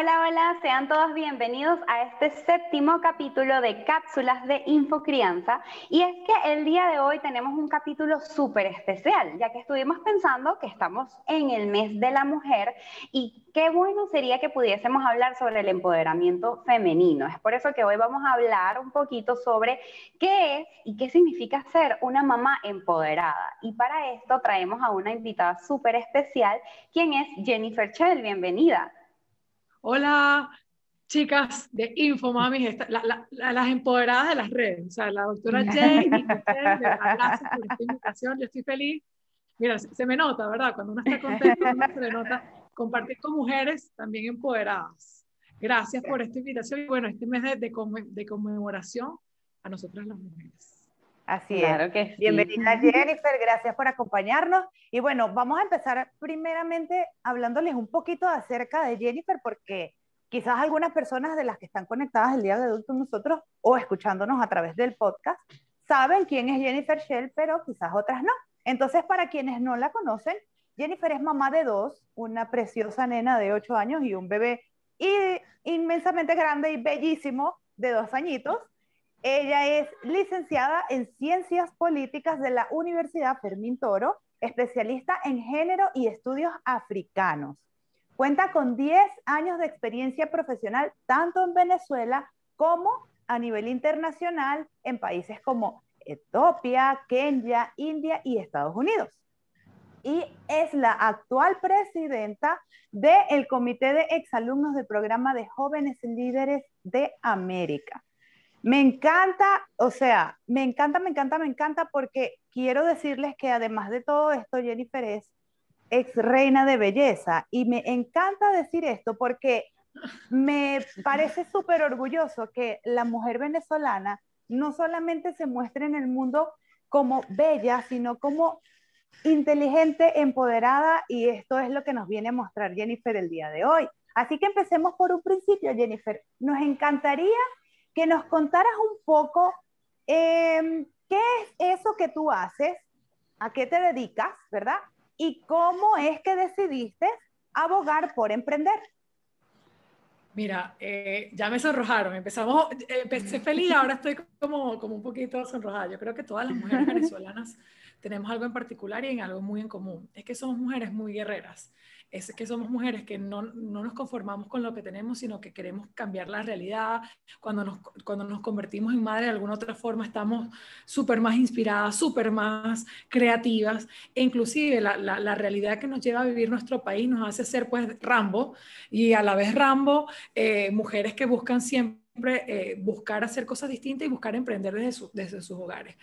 Hola, hola, sean todos bienvenidos a este séptimo capítulo de Cápsulas de Infocrianza. Y es que el día de hoy tenemos un capítulo súper especial, ya que estuvimos pensando que estamos en el mes de la mujer y qué bueno sería que pudiésemos hablar sobre el empoderamiento femenino. Es por eso que hoy vamos a hablar un poquito sobre qué es y qué significa ser una mamá empoderada. Y para esto traemos a una invitada súper especial, quien es Jennifer Chell. Bienvenida. Hola, chicas de Infomamis, las empoderadas de las redes. O sea, la doctora Jane y gracias por esta invitación. Yo estoy feliz. Mira, se me nota, ¿verdad? Cuando uno está contento, uno se le nota compartir con mujeres también empoderadas. Gracias por esta invitación y bueno, este mes de, de, conmemoración a nosotras las mujeres. Así es. Que Bienvenida Jennifer, gracias por acompañarnos. Y bueno, vamos a empezar primeramente hablándoles un poquito acerca de Jennifer, porque quizás algunas personas de las que están conectadas el día de hoy con nosotros o escuchándonos a través del podcast saben quién es Jennifer Shell, pero quizás otras no. Entonces, para quienes no la conocen, Jennifer es mamá de dos, una preciosa nena de ocho años y un bebé inmensamente grande y bellísimo de dos añitos. Ella es licenciada en Ciencias Políticas de la Universidad Fermín Toro, especialista en género y estudios africanos. Cuenta con 10 años de experiencia profesional tanto en Venezuela como a nivel internacional en países como Etiopía, Kenia, India y Estados Unidos. Y es la actual presidenta del Comité de Exalumnos del Programa de Jóvenes Líderes de América. Me encanta, o sea, me encanta, me encanta, me encanta porque quiero decirles que además de todo esto, Jennifer es ex reina de belleza y me encanta decir esto porque me parece súper orgulloso que la mujer venezolana no solamente se muestre en el mundo como bella, sino como inteligente, empoderada y esto es lo que nos viene a mostrar Jennifer el día de hoy. Así que empecemos por un principio, Jennifer. Nos encantaría que nos contaras un poco em, qué es eso que tú haces, a qué te dedicas, ¿verdad? Y cómo es que decidiste abogar por emprender. Mira, eh, ya me sonrojaron, empezamos, empecé feliz, ahora estoy como, como un poquito sonrojada. Yo creo que todas las mujeres venezolanas tenemos algo en particular y en algo muy en común. Es que somos mujeres muy guerreras es que somos mujeres que no, no, nos conformamos con lo que tenemos, sino que queremos cambiar la realidad. Cuando nos, cuando nos convertimos en madre de alguna otra forma, estamos súper más inspiradas, súper más creativas. E inclusive la, la, realidad que nos lleva a vivir nuestro país nos hace ser pues Rambo y a la vez Rambo, eh, mujeres que buscan siempre eh, buscar hacer cosas distintas y buscar emprender desde, desde sus hogares.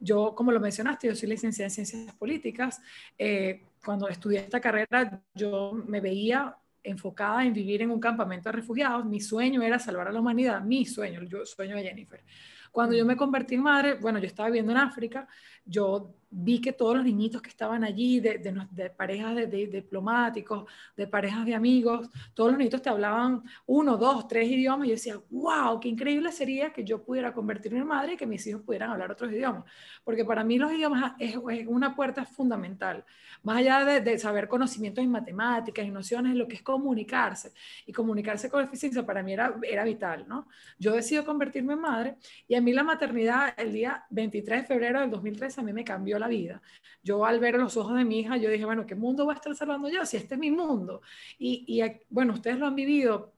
Yo, como lo mencionaste, yo soy licenciada en Ciencias Políticas. Eh, cuando estudié esta carrera, yo me veía enfocada en vivir en un campamento de refugiados. Mi sueño era salvar a la humanidad, mi sueño, el sueño de Jennifer. Cuando yo me convertí en madre, bueno, yo estaba viviendo en África, yo vi que todos los niñitos que estaban allí, de, de, parejas de, diplomáticos, de parejas de amigos, todos los niñitos te hablaban uno, dos, tres idiomas, y yo decía, wow, qué increíble sería que yo pudiera convertirme en madre y que mis hijos pudieran hablar otros idiomas, porque para mí los idiomas es, una puerta fundamental, más allá de, saber conocimientos en matemáticas y nociones, lo que es comunicarse, y comunicarse con eficiencia para mí era, era vital, ¿no? Yo decido convertirme en madre, y a mí la maternidad, el día 23 de febrero del 2013, a mí me cambió la vida. Yo al ver los ojos de mi hija, yo dije, bueno, ¿qué mundo va a estar salvando yo si este es mi mundo? Y, y bueno, ustedes lo han vivido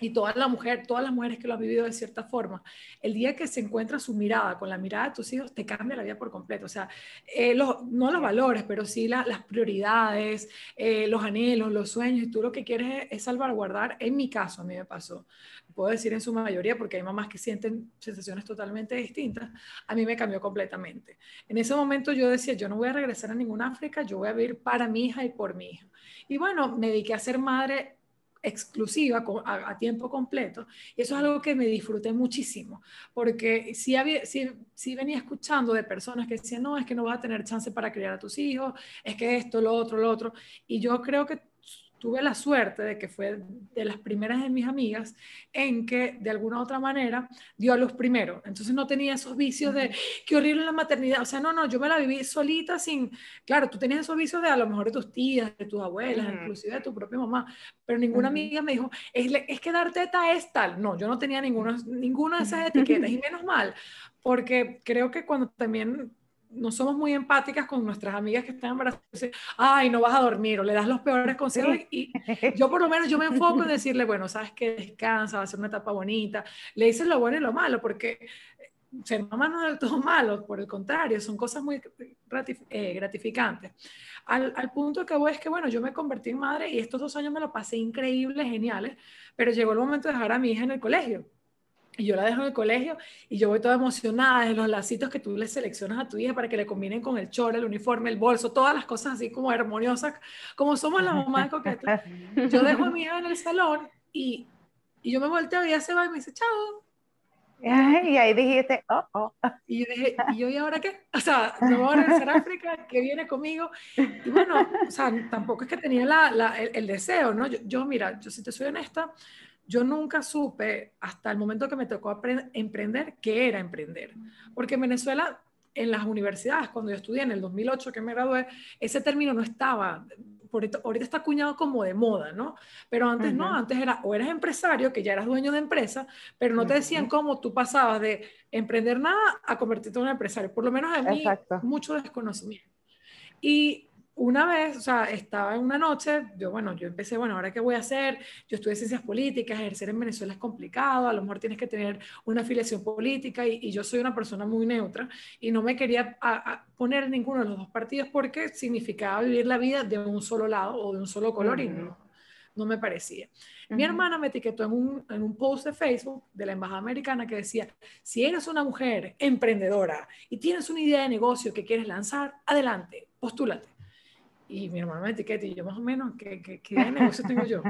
y toda la mujer, todas las mujeres que lo han vivido de cierta forma, el día que se encuentra su mirada con la mirada de tus hijos, te cambia la vida por completo. O sea, eh, no los valores, pero sí las prioridades, eh, los anhelos, los sueños, y tú lo que quieres es, salvaguardar. En mi caso, a mí me pasó, puedo decir en su mayoría, porque hay mamás que sienten sensaciones totalmente distintas, a mí me cambió completamente. En ese momento yo decía, yo no voy a regresar a ninguna África, yo voy a vivir para mi hija y por mi hija. Y bueno, me dediqué a ser madre exclusiva a, tiempo completo. Y eso es algo que me disfruté muchísimo, porque si, había, si, venía escuchando de personas que decían, no, es que no vas a tener chance para criar a tus hijos, es que esto, lo otro, lo otro. Y yo creo que tuve la suerte de que fue de las primeras de mis amigas en que de alguna u otra manera dio a luz primero. Entonces no tenía esos vicios de qué horrible la maternidad. O sea, no, no, yo me la viví solita sin, claro, tú tenías esos vicios de a lo mejor de tus tías, de tus abuelas, inclusive de tu propia mamá, pero ninguna amiga me dijo, es, es que dar teta es tal. No, yo no tenía ninguna, ninguna de esas etiquetas y menos mal, porque creo que cuando también no somos muy empáticas con nuestras amigas que están embarazadas. Ay, no vas a dormir o le das los peores consejos. Y yo por lo menos yo me enfoco en decirle, bueno, sabes que descansa, va a ser una etapa bonita. Le dices lo bueno y lo malo, porque ser mamá no es del todo malo, por el contrario, son cosas muy eh, gratificantes. Al, al punto que voy es que, bueno, yo me convertí en madre y estos dos años me lo pasé increíbles, geniales, pero llegó el momento de dejar a mi hija en el colegio. Y yo la dejo en el colegio y yo voy toda emocionada de los lacitos que tú le seleccionas a tu hija para que le combinen con el chor, el uniforme, el bolso, todas las cosas así como armoniosas, como somos las mamás de coquetas. Yo dejo a mi hija en el salón y, y yo me volteo y ella se va y me dice, chao. Y ahí dijiste, oh, oh. Y yo dije, ¿y yo y ahora qué? O sea, no voy a regresar a África, que viene conmigo. Y bueno, o sea, tampoco es que tenía la, la, el, el, deseo, ¿no? Yo, yo, mira, yo si te soy honesta, yo nunca supe hasta el momento que me tocó emprender qué era emprender. Porque en Venezuela, en las universidades, cuando yo estudié en el 2008 que me gradué, ese término no estaba, ahorita, ahorita está acuñado como de moda, ¿no? Pero antes no, antes era o eras empresario, que ya eras dueño de empresa, pero no te decían cómo tú pasabas de emprender nada a convertirte en un empresario. Por lo menos a mí, mucho desconocimiento. Y una vez, o sea, estaba en una noche, yo, bueno, yo empecé, bueno, ¿ahora qué voy a hacer? Yo estudié ciencias políticas, ejercer en Venezuela es complicado, a lo mejor tienes que tener una afiliación política y, yo soy una persona muy neutra y no me quería poner en ninguno de los dos partidos porque significaba vivir la vida de un solo lado o de un solo color y no, no me parecía. Mi hermana me etiquetó en un, en un post de Facebook de la Embajada Americana que decía, si eres una mujer emprendedora y tienes una idea de negocio que quieres lanzar, adelante, postúlate y mi hermano me etiqueta y yo más o menos, ¿qué, qué, qué de negocio tengo yo?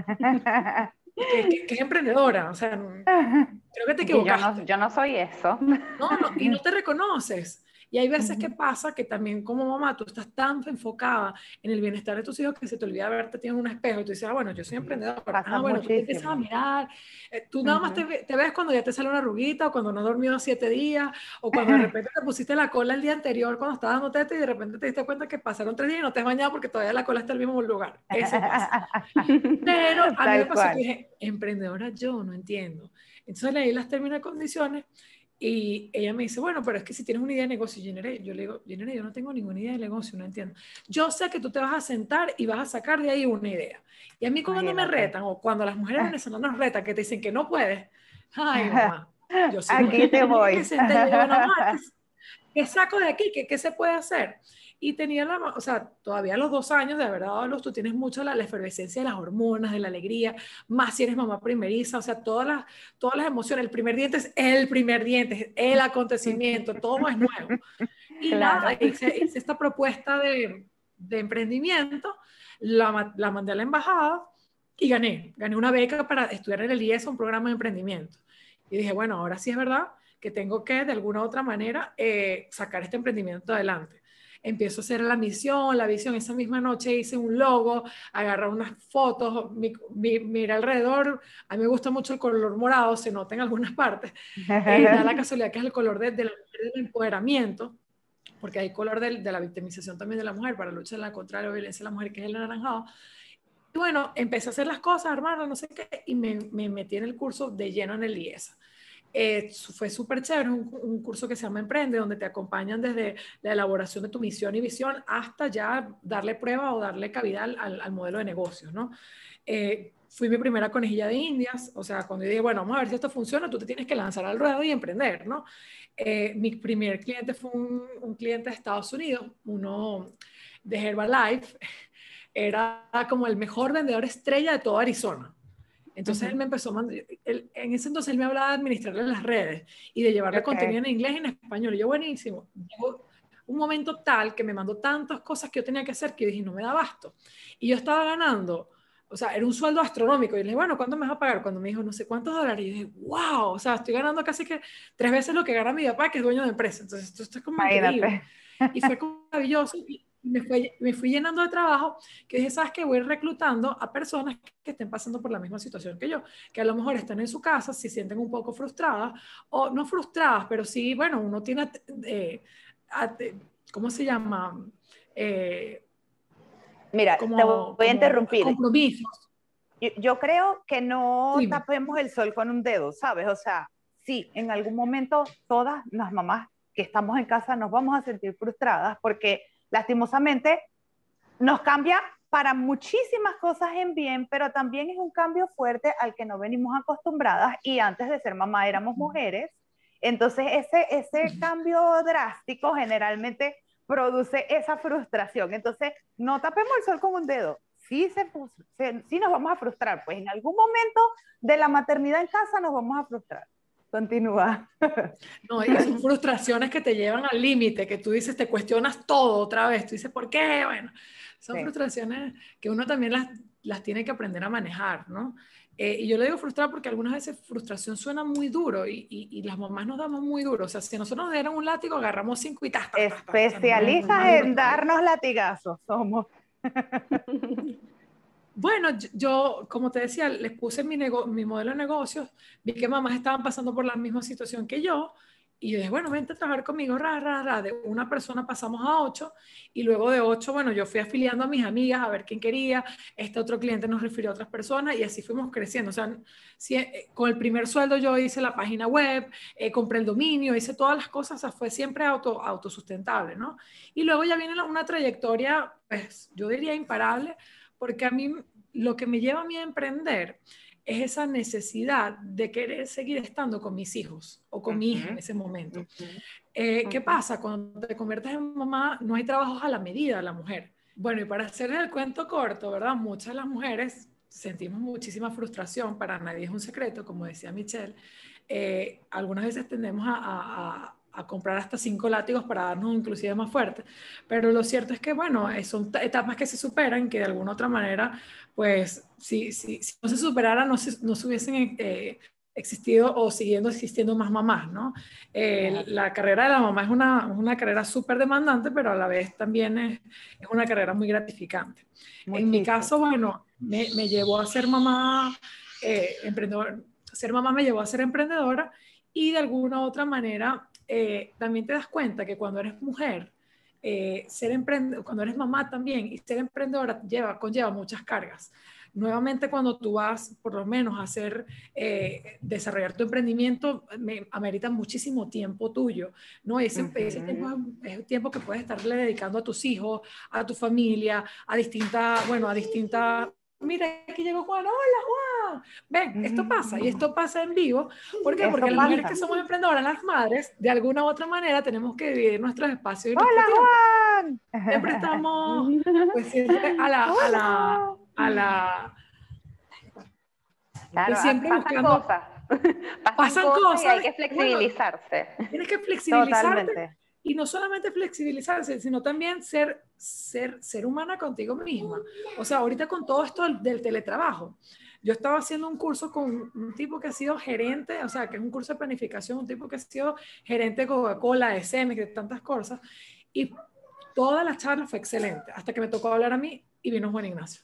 que, es emprendedora, o sea, creo que te equivocaste. Yo no, yo no soy eso. No, no, y no te reconoces. Y hay veces que pasa que también como mamá tú estás tan enfocada en el bienestar de tus hijos que se te olvida verte en un espejo y tú dices, ah, bueno, yo soy emprendedora. ah, bueno, tú te empiezas a mirar. Eh, tú nada más te, te, ves cuando ya te sale una arruguita o cuando no has dormido siete días o cuando de repente te pusiste la cola el día anterior cuando estabas dando teta y de repente te diste cuenta que pasaron tres días y no te has bañado porque todavía la cola está en el mismo lugar. Eso pasa. Pero a mí me pasó que dije, emprendedora yo, no entiendo. Entonces leí las términos y condiciones y ella me dice, bueno, pero es que si tienes una idea de negocio, yo le digo, yo no tengo ninguna idea de negocio, no entiendo. Yo sé que tú te vas a sentar y vas a sacar de ahí una idea. Y a mí cuando me retan, o cuando las mujeres venezolanas nos retan, que te dicen que no puedes, ay, mamá, yo sé Aquí te voy. ¿Qué saco de aquí? ¿Qué, ¿Qué se puede hacer? Y tenía la, o sea, todavía los dos años de haber dado a luz, tú tienes mucho la, efervescencia de las hormonas, de la alegría, más si eres mamá primeriza, o sea, todas las, todas las emociones, el primer diente es el primer diente, es el acontecimiento, todo es nuevo. Y nada, hice, esta propuesta de, de emprendimiento, la, la, mandé a la embajada y gané, gané una beca para estudiar en el IES, un programa de emprendimiento. Y dije, bueno, ahora sí es verdad que tengo que de alguna u otra manera eh, sacar este emprendimiento adelante empiezo a hacer la misión, la visión. Esa misma noche hice un logo, agarré unas fotos, mi, alrededor. A mí me gusta mucho el color morado, se nota en algunas partes. Eh, da la casualidad que es el color de, del empoderamiento, porque hay color de, de, la victimización también de la mujer para luchar contra la violencia de la mujer, que es el anaranjado. Y bueno, empecé a hacer las cosas, armarlas, no sé qué, y me, me metí en el curso de lleno en el IESA. Eh, fue súper chévere, un, un, curso que se llama Emprende, donde te acompañan desde la elaboración de tu misión y visión hasta ya darle prueba o darle cabida al, al, modelo de negocios, ¿no? Eh, fui mi primera conejilla de indias, o sea, cuando dije, bueno, vamos a ver si esto funciona, tú te tienes que lanzar al ruedo y emprender, ¿no? Eh, mi primer cliente fue un, un, cliente de Estados Unidos, uno de Herbalife, era como el mejor vendedor estrella de toda Arizona. Entonces él me empezó, él, en ese entonces él me hablaba de administrarle las redes y de llevarle contenido en inglés y en español. Y yo, buenísimo. Llegó un momento tal que me mandó tantas cosas que yo tenía que hacer que dije, no me da abasto. Y yo estaba ganando, o sea, era un sueldo astronómico. Y le dije, bueno, ¿cuánto me va a pagar? Cuando me dijo, no sé cuántos dólares. Y yo dije, wow, o sea, estoy ganando casi que tres veces lo que gana mi papá, que es dueño de empresa. Entonces, esto, es como increíble. Y fue maravilloso. Y, me, fui, me fui llenando de trabajo que dije, ¿sabes qué? Voy reclutando a personas que estén pasando por la misma situación que yo, que a lo mejor están en su casa, se sienten un poco frustradas, o no frustradas, pero sí, bueno, uno tiene, eh, ¿cómo se llama? Eh, Mira, te voy a interrumpir. Compromisos. Yo, creo que no tapemos el sol con un dedo, ¿sabes? O sea, sí, en algún momento todas las mamás que estamos en casa nos vamos a sentir frustradas porque lastimosamente nos cambia para muchísimas cosas en bien, pero también es un cambio fuerte al que no venimos acostumbradas y antes de ser mamá éramos mujeres. Entonces ese, ese cambio drástico generalmente produce esa frustración. Entonces no tapemos el sol con un dedo. Sí, se, sí nos vamos a frustrar, pues en algún momento de la maternidad en casa nos vamos a frustrar. Continúa. No, y son frustraciones que te llevan al límite, que tú dices, te cuestionas todo otra vez, tú dices, ¿por qué? Bueno, son frustraciones que uno también las, las tiene que aprender a manejar, ¿no? Eh, y yo le digo frustrada porque algunas veces frustración suena muy duro y, y, las mamás nos damos muy duro. O sea, si nosotros nos dieran un látigo, agarramos cinco y tas. Especialistas en darnos latigazos somos. Bueno, yo, como te decía, les puse mi, modelo de negocios, vi que mamás estaban pasando por la misma situación que yo, y yo dije, bueno, vente a trabajar conmigo, ra, ra, ra. De una persona pasamos a ocho, y luego de ocho, bueno, yo fui afiliando a mis amigas a ver quién quería, este otro cliente nos refirió a otras personas, y así fuimos creciendo. O sea, eh, con el primer sueldo yo hice la página web, eh, compré el dominio, hice todas las cosas, o sea, fue siempre auto, autosustentable, ¿no? Y luego ya viene una trayectoria, pues, yo diría imparable, porque a mí lo que me lleva a mí a emprender es esa necesidad de querer seguir estando con mis hijos o con mi hija en ese momento. Eh, ¿Qué pasa? Cuando te conviertes en mamá, no hay trabajos a la medida de la mujer. Bueno, y para hacer el cuento corto, ¿verdad? Muchas de las mujeres sentimos muchísima frustración, para nadie es un secreto, como decía Michelle. Eh, algunas veces tendemos a, a comprar hasta cinco látigos para darnos inclusive más fuerte. Pero lo cierto es que, bueno, eh, son etapas que se superan, que de alguna otra manera, pues, si, si, si no se superara, no se, no se hubiesen eh, existido o siguiendo existiendo más mamás, ¿no? Eh, la carrera de la mamá es una, una carrera súper demandante, pero a la vez también es, es una carrera muy gratificante. en mi caso, bueno, me, me, llevó a ser mamá emprendedora, ser mamá me llevó a ser emprendedora y de alguna u otra manera eh, también te das cuenta que cuando eres mujer, eh, ser emprendedora, cuando eres mamá también y ser emprendedora lleva, conlleva muchas cargas. Nuevamente, cuando tú vas, por lo menos, a hacer, eh, desarrollar tu emprendimiento, me amerita muchísimo tiempo tuyo, ¿no? Ese, ese tiempo es, es tiempo que puedes estarle dedicando a tus hijos, a tu familia, a distintas, bueno, a distintas mira, aquí llegó Juan, hola Juan. Ven, esto pasa y esto pasa en vivo. ¿Por qué? Porque las mujeres que somos emprendedoras, las madres, de alguna u otra manera tenemos que dividir nuestros espacios. Y hola Juan. Siempre estamos, pues siempre a la, a la, a la, Claro, siempre pasan buscando, cosas. pasan, cosas, y hay que flexibilizarse. tienes que flexibilizarte. Totalmente y no solamente flexibilizarse, sino también ser, ser, ser humana contigo misma. O sea, ahorita con todo esto del, teletrabajo, yo estaba haciendo un curso con un tipo que ha sido gerente, o sea, que es un curso de planificación, un tipo que ha sido gerente de Coca-Cola, de Cemex, de tantas cosas, y toda la charla fue excelente, hasta que me tocó hablar a mí y vino Juan Ignacio.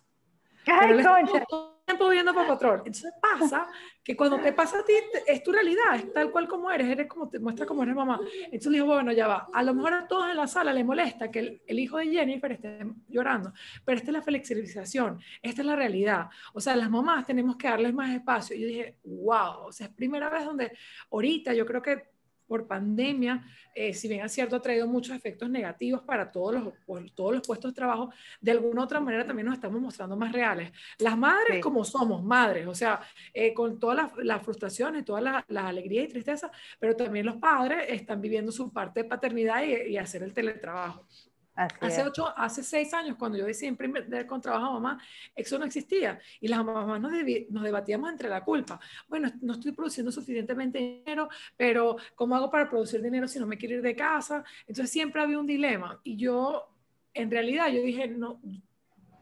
¡Ay, concha! Tiempo viendo Patrol. Entonces pasa que cuando te pasa a ti, es tu realidad, es tal cual como eres, eres como te muestra como eres mamá. Entonces dijo, bueno, ya va. A lo mejor a todos en la sala les molesta que el, hijo de Jennifer esté llorando, pero esta es la flexibilización, esta es la realidad. O sea, las mamás tenemos que darles más espacio. Y yo dije, wow, o sea, es primera vez donde ahorita yo creo que por pandemia, eh, si bien es cierto, ha traído muchos efectos negativos para todos los, todos los puestos de trabajo, de alguna otra manera también nos estamos mostrando más reales. Las madres como somos, madres, o sea, eh, con todas las, las frustraciones, todas las la alegrías y tristeza, pero también los padres están viviendo su parte de paternidad y, y hacer el teletrabajo hace, ocho, hace seis años, cuando yo decidí emprender con trabajo a mamá, eso no existía. Y las mamás nos, nos, debatíamos entre la culpa. Bueno, no estoy produciendo suficientemente dinero, pero ¿cómo hago para producir dinero si no me quiero ir de casa? Entonces siempre había un dilema. Y yo, en realidad, yo dije, no,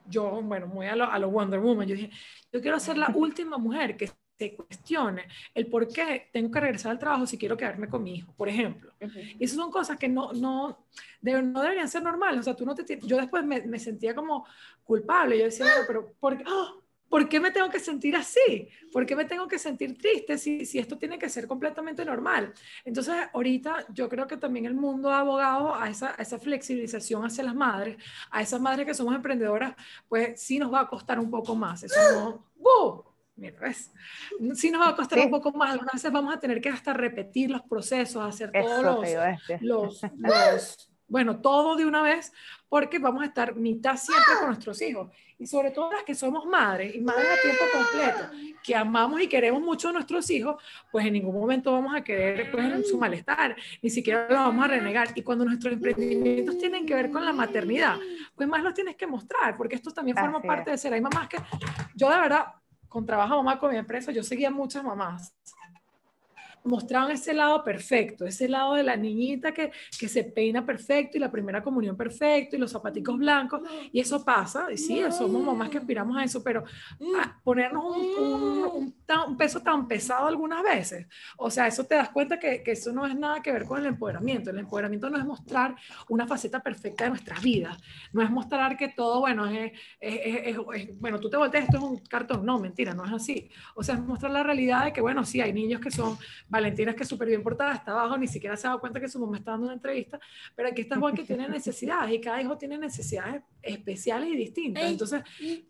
yo, bueno, muy a lo, a lo Wonder Woman, yo dije, yo quiero ser la última mujer que se cuestione el por qué tengo que regresar al trabajo si quiero quedarme con mi hijo, por ejemplo. Y esas son cosas que no, no, no deberían ser normales. O sea, tú no te, yo después me, me sentía como culpable. Yo decía, pero ¿por qué? ¡Ah! ¿por qué me tengo que sentir así? ¿Por qué me tengo que sentir triste si, si esto tiene que ser completamente normal? Entonces, ahorita yo creo que también el mundo ha abogado a esa, esa flexibilización hacia las madres, a esas madres que somos emprendedoras, pues sí nos va a costar un poco más. Eso no... ¡Uh! Mira, ¿ves? Sí nos va a costar un poco más. Algunas veces vamos a tener que hasta repetir los procesos, hacer todos los, los bueno, todo de una vez, porque vamos a estar mitad siempre con nuestros hijos. Y sobre todo las que somos madres y madres a tiempo completo, que amamos y queremos mucho a nuestros hijos, pues en ningún momento vamos a querer pues, su malestar, ni siquiera lo vamos a renegar. Y cuando nuestros emprendimientos tienen que ver con la maternidad, pues más los tienes que mostrar, porque esto también forma parte de ser. Hay mamás que, yo de verdad, con trabajo mamá con mi empresa, yo seguía muchas mamás mostraban ese lado perfecto, ese lado de la niñita que, que se peina perfecto y la primera comunión perfecto y los zapaticos blancos, y eso pasa, y sí, somos mamás que aspiramos a eso, pero ponernos un, un, peso tan pesado algunas veces, o sea, eso te das cuenta que, que, eso no es nada que ver con el empoderamiento, el empoderamiento no es mostrar una faceta perfecta de nuestras vidas, no es mostrar que todo, bueno, es, es, es, bueno, tú te volteas, esto es un cartón, no, mentira, no es así, o sea, es mostrar la realidad de que, bueno, sí, hay niños que son Valentina es que es súper bien portada, está abajo, ni siquiera se ha dado cuenta que su mamá está dando una entrevista, pero aquí está Juan que tiene necesidades y cada hijo tiene necesidades especiales y distintas. Entonces,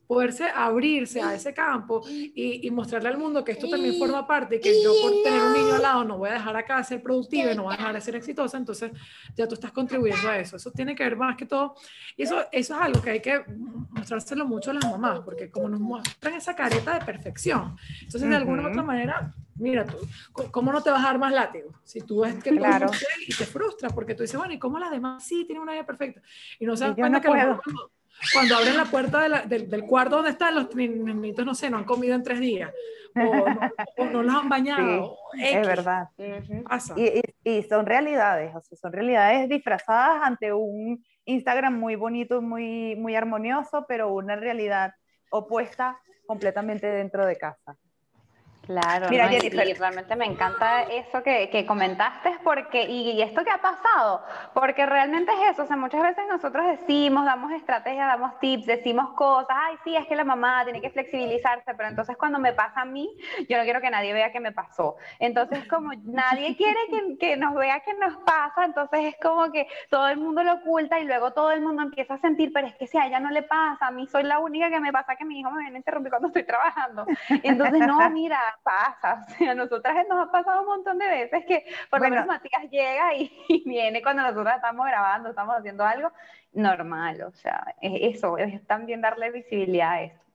poderse abrirse a ese campo y, y, mostrarle al mundo que esto también forma parte y que yo por tener un niño al lado no voy a dejar acá de ser productiva y no voy a dejar de ser exitosa, entonces ya tú estás contribuyendo a eso. Eso tiene que ver más que todo, y eso, eso es algo que hay que mostrárselo mucho a las mamás, porque como nos muestran esa careta de perfección, entonces de alguna u otra manera mira, tú, ¿cómo no te vas a dar más látigo? Si tú ves que claro. y te frustras porque tú dices, bueno, ¿y cómo las demás sí tienen una vida perfecta? Y no se dan cuenta que cuando, abren la puerta del, cuarto donde están los niñitos, no sé, no han comido en tres días o no, los han bañado. es verdad. Y, y, son realidades, o sea, son realidades disfrazadas ante un Instagram muy bonito, muy, muy armonioso, pero una realidad opuesta completamente dentro de casa. Claro, Mira, y, realmente me encanta eso que, que comentaste, porque, y, esto que ha pasado, porque realmente es eso, o sea, muchas veces nosotros decimos, damos estrategias, damos tips, decimos cosas, ay, sí, es que la mamá tiene que flexibilizarse, pero entonces cuando me pasa a mí, yo no quiero que nadie vea que me pasó. Entonces, como nadie quiere que, que nos vea que nos pasa, entonces es como que todo el mundo lo oculta y luego todo el mundo empieza a sentir, pero es que si a ella no le pasa, a mí soy la única que me pasa que mi hijo me viene a interrumpir cuando estoy trabajando. Entonces, no, mira, pasa, o sea, a nosotras nos ha pasado un montón de veces que por lo menos Matías llega y, viene cuando nosotras estamos grabando, estamos haciendo algo normal, o sea, es eso, es también darle visibilidad a esto.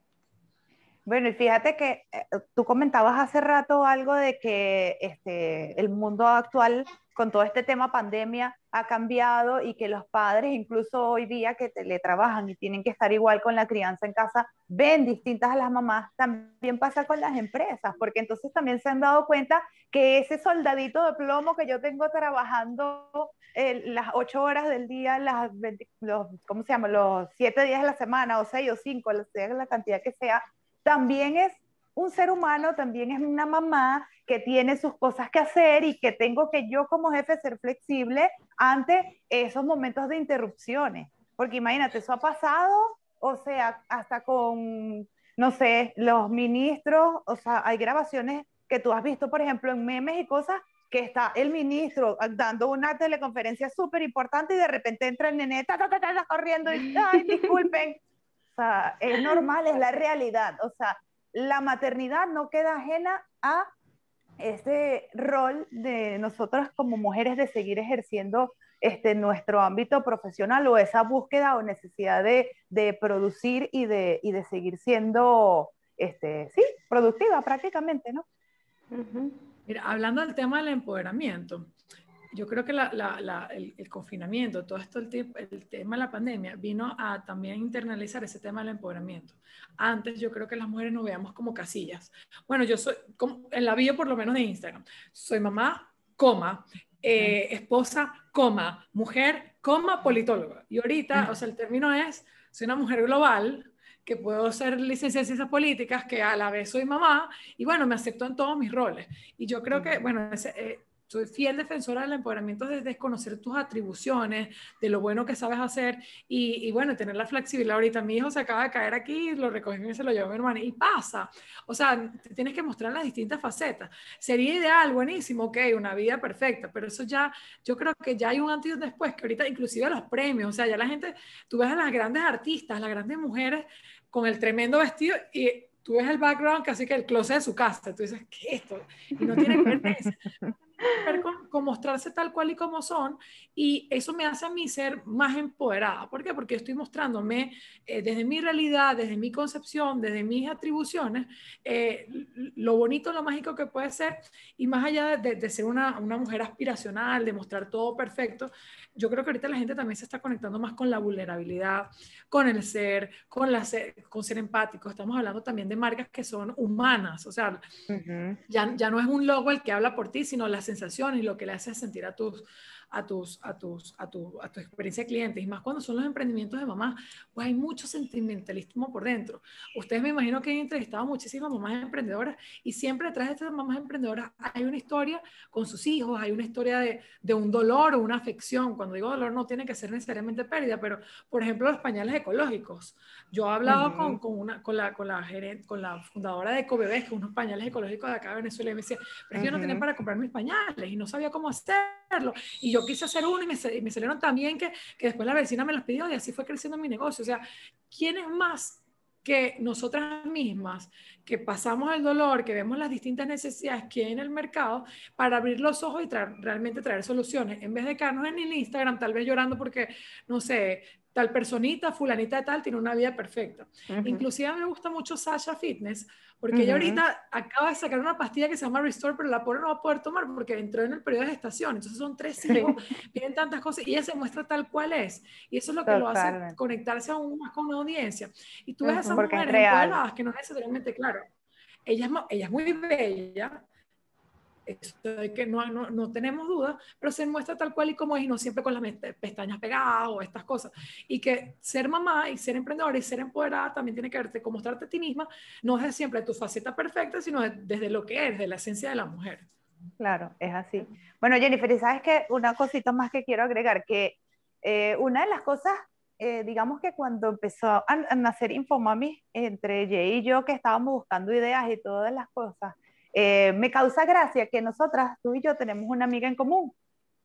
Bueno, y fíjate que eh, tú comentabas hace rato algo de que este, el mundo actual con todo este tema pandemia ha cambiado y que los padres, incluso hoy día que teletrabajan y tienen que estar igual con la crianza en casa, ven distintas a las mamás, también pasa con las empresas, porque entonces también se han dado cuenta que ese soldadito de plomo que yo tengo trabajando eh, las ocho horas del día, las los, ¿cómo se llama? Los siete días de la semana, o seis o cinco, sea la cantidad que sea, también es un ser humano, también es una mamá que tiene sus cosas que hacer y que tengo que yo como jefe ser flexible ante esos momentos de interrupciones. Porque imagínate, eso ha pasado, o sea, hasta con, no sé, los ministros, o sea, hay grabaciones que tú has visto, por ejemplo, en memes y cosas, que está el ministro dando una teleconferencia súper importante y de repente entra el nene, ta, ta, ta, corriendo y, ay, disculpen. O sea, es normal, es la realidad. O sea, la maternidad no queda ajena a ese rol de nosotras como mujeres de seguir ejerciendo este, nuestro ámbito profesional o esa búsqueda o necesidad de, de producir y de, y de, seguir siendo, este, sí, productiva prácticamente, ¿no? Mira, hablando del tema del empoderamiento, yo creo que el, confinamiento, todo esto, el, el, tema de la pandemia, vino a también internalizar ese tema del empoderamiento. Antes yo creo que las mujeres nos veíamos como casillas. Bueno, yo soy, como, en la bio por lo menos de Instagram, soy mamá, coma, eh, esposa, coma, mujer, coma, politóloga. Y ahorita, o sea, el término es, soy una mujer global que puedo ser licenciada en ciencias políticas, que a la vez soy mamá, y bueno, me acepto en todos mis roles. Y yo creo que, bueno, ese, eh, soy fiel defensora del empoderamiento de desconocer tus atribuciones, de lo bueno que sabes hacer y, bueno, tener la flexibilidad. Ahorita mi hijo se acaba de caer aquí, lo recogí y se lo llevo a mi hermana y pasa. O sea, te tienes que mostrar las distintas facetas. Sería ideal, buenísimo, ok, una vida perfecta, pero eso ya, yo creo que ya hay un antes y un después, que ahorita inclusive los premios, o sea, ya la gente, tú ves a las grandes artistas, las grandes mujeres con el tremendo vestido y tú ves el background casi que el closet de su casa, tú dices, ¿qué es esto? Y no tiene que ver con, mostrarse tal cual y como son y eso me hace a mí ser más empoderada. ¿Por qué? Porque estoy mostrándome eh, desde mi realidad, desde mi concepción, desde mis atribuciones, eh, lo bonito, lo mágico que puede ser y más allá de, de ser una, una, mujer aspiracional, de mostrar todo perfecto, yo creo que ahorita la gente también se está conectando más con la vulnerabilidad, con el ser, con, la ser, con ser empático. Estamos hablando también de marcas que son humanas, o sea, ya, ya no es un logo el que habla por ti, sino las sensaciones y lo que le hace sentir a tus, a, tus, a, tus, a, tu, a tu experiencia de clientes, y más cuando son los emprendimientos de mamá, pues hay mucho sentimentalismo por dentro. Ustedes me imagino que han entrevistado muchísimas mamás emprendedoras y siempre detrás de estas mamás emprendedoras hay una historia con sus hijos, hay una historia de, de un dolor o una afección. Cuando digo dolor no tiene que ser necesariamente pérdida, pero por ejemplo los pañales ecológicos. Yo he hablado con, con, una, con, la, con, la gerente, con la fundadora de Ecobebés, que unos pañales ecológicos de acá de Venezuela, y me decía, pero yo no tenía para comprar mis pañales y no sabía cómo hacerlo. Y yo quise hacer uno y me, me salieron tan bien que, que, después la vecina me los pidió y así fue creciendo mi negocio. O sea, ¿quién es más que nosotras mismas, que pasamos el dolor, que vemos las distintas necesidades que hay en el mercado, para abrir los ojos y realmente traer soluciones, en vez de quedarnos en el Instagram, tal vez llorando porque, no sé, tal personita, fulanita de tal, tiene una vida perfecta. Inclusive me gusta mucho Sasha Fitness, porque ella ahorita acaba de sacar una pastilla que se llama Restore, pero la pobre no va a poder tomar porque entró en el periodo de gestación. Entonces son tres hijos, tienen tantas cosas y ella se muestra tal cual es. Y eso es lo que lo hace conectarse aún más con una audiencia. Y tú ves a esas mujeres empoderadas que no necesariamente, claro, ella es, ella es muy bella, eso que no, no, no, tenemos duda, pero se muestra tal cual y como es y no siempre con las pestañas pegadas o estas cosas. Y que ser mamá y ser emprendedora y ser empoderada también tiene que verte como mostrarte a ti misma, no desde siempre tu faceta perfecta, sino desde lo que es, de la esencia de la mujer. Claro, es así. Bueno, Jennifer, y sabes que una cosita más que quiero agregar, que eh, una de las cosas, eh, digamos que cuando empezó a, a nacer Infomami, entre Jay y yo, que estábamos buscando ideas y todas las cosas, eh, me causa gracia que nosotras, tú y yo, tenemos una amiga en común.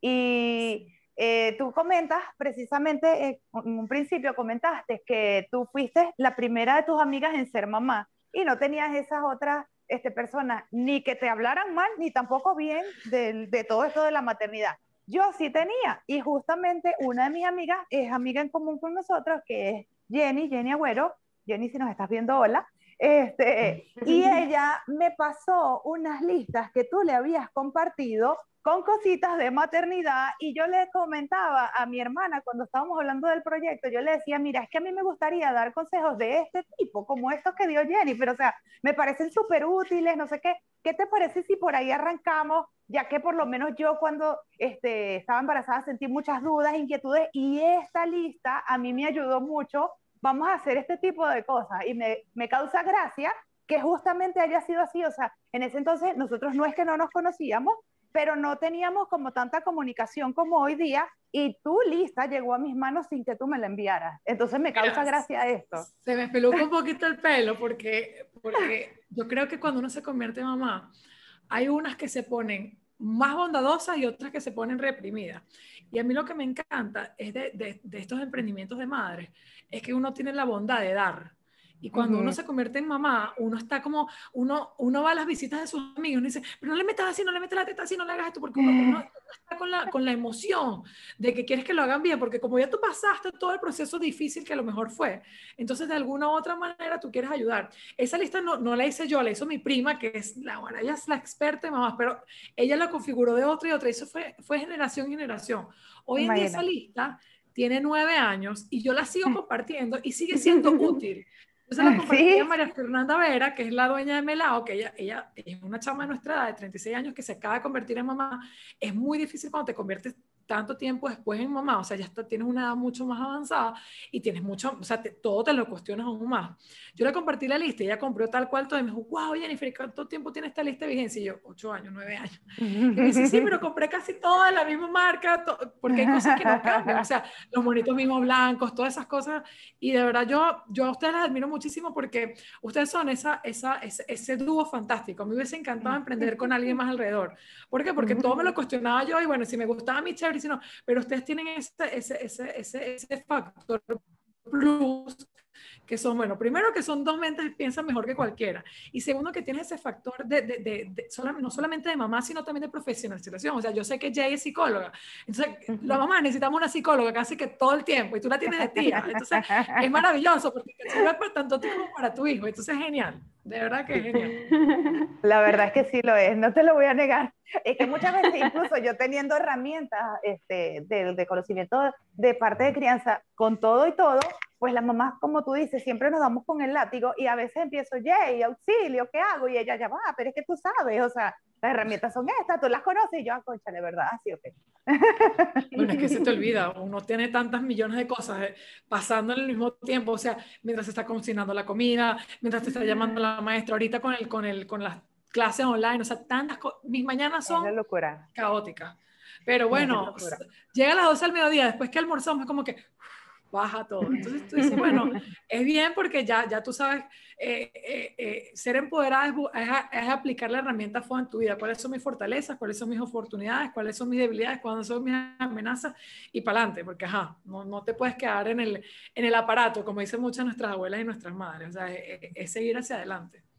Y eh, tú comentas, precisamente, eh, en un principio comentaste que tú fuiste la primera de tus amigas en ser mamá y no tenías esas otras este, personas ni que te hablaran mal, ni tampoco bien de, de todo esto de la maternidad. Yo sí tenía, y justamente una de mis amigas es amiga en común con nosotros, que es Jenny, Jenny Agüero. Jenny, si nos estás viendo, hola. Este, y ella me pasó unas listas que tú le habías compartido con cositas de maternidad y yo le comentaba a mi hermana cuando estábamos hablando del proyecto, yo le decía, mira, es que a mí me gustaría dar consejos de este tipo, como estos que dio Jenny, pero o sea, me parecen súper útiles, no sé qué. ¿Qué te parece si por ahí arrancamos? Ya que por lo menos yo cuando este, estaba embarazada sentí muchas dudas, inquietudes y esta lista a mí me ayudó mucho vamos a hacer este tipo de cosas. Y me, me causa gracia que justamente haya sido así. O sea, en ese entonces nosotros no es que no nos conocíamos, pero no teníamos como tanta comunicación como hoy día y tu lista llegó a mis manos sin que tú me la enviaras. Entonces me causa gracia esto. Se me peluca un poquito el pelo porque, porque yo creo que cuando uno se convierte en mamá, hay unas que se ponen más bondadosas y otras que se ponen reprimidas. Y a mí lo que me encanta es de, de, de estos emprendimientos de madres, es que uno tiene la bondad de dar. Y cuando uno se convierte en mamá, uno está como, uno, uno va a las visitas de sus amigos y dice, pero no le metas así, no le metas la teta así, no le hagas esto, porque uno, está con la, con la emoción de que quieres que lo hagan bien, porque como ya tú pasaste todo el proceso difícil que a lo mejor fue, entonces de alguna u otra manera tú quieres ayudar. Esa lista no, no la hice yo, la hizo mi prima, que es la, bueno, ella es la experta en mamás, pero ella la configuró de otra y otra, eso fue, fue generación en generación. Hoy en día esa lista tiene nueve años y yo la sigo compartiendo y sigue siendo útil. Entonces la compartí a María Fernanda Vera, que es la dueña de Melao, que ella, ella es una chama de nuestra edad, de 36 años, que se acaba de convertir en mamá. Es muy difícil cuando te conviertes tanto tiempo después en mamá, o sea, ya está, tienes una edad mucho más avanzada y tienes mucho, o sea, todo te lo cuestionas aún más. Yo le compartí la lista y ella compró tal cual todo y me dijo, wow, Jennifer, ¿cuánto tiempo tiene esta lista de vigencia? Y yo, ocho años, nueve años. Y me dice, sí, pero compré casi toda de la misma marca, porque hay cosas que no cambian, o sea, los monitos mismos blancos, todas esas cosas. Y de verdad yo, yo a ustedes las admiro muchísimo porque ustedes son esa, esa, ese, ese dúo fantástico. Me hubiese encantado emprender con alguien más alrededor. ¿Por qué? Porque todo me lo cuestionaba yo y bueno, si me gustaba mi chévere, no, pero ustedes tienen ese, ese, ese, ese, factor plus que son, bueno, primero que son dos mentes que piensan mejor que cualquiera, y segundo que tiene ese factor de, de, de, no solamente de mamá, sino también de profesionalización. O sea, yo sé que Jay es psicóloga, entonces la mamá necesitamos una psicóloga casi que todo el tiempo, y tú la tienes de tía. Entonces es maravilloso porque sirve para tanto como para tu hijo, entonces es genial. De verdad que es genial. La verdad es que sí lo es, no te lo voy a negar. Es que muchas veces, incluso yo teniendo herramientas este, de, de conocimiento de parte de crianza, con todo y todo, pues las mamás, como tú dices, siempre nos damos con el látigo y a veces empiezo, Jay, auxilio, ¿qué hago? Y ella ya va, pero es que tú sabes, o sea, las herramientas son estas, tú las conoces y yo, ah, concha, de verdad, así, ok. Bueno, es que se te olvida, uno tiene tantas millones de cosas eh, pasando en el mismo tiempo, o sea, mientras se está cocinando la comida, mientras te está llamando la maestra, ahorita con, el, con, el, con las clases online, o sea, tantas cosas, mis mañanas son locura. caóticas. Pero bueno, llega a las 12 del mediodía, después que almorzamos, es como que, baja todo. Entonces tú dices, bueno, es bien porque ya, ya tú sabes, eh, eh, eh, ser empoderada es, aplicar la herramienta FOA en tu vida. ¿Cuáles son mis fortalezas? ¿Cuáles son mis oportunidades? ¿Cuáles son mis debilidades? ¿Cuáles son mis amenazas? Y para adelante, porque ajá, no, no, te puedes quedar en el, en el aparato, como dicen muchas nuestras abuelas y nuestras madres. O sea, es seguir hacia adelante.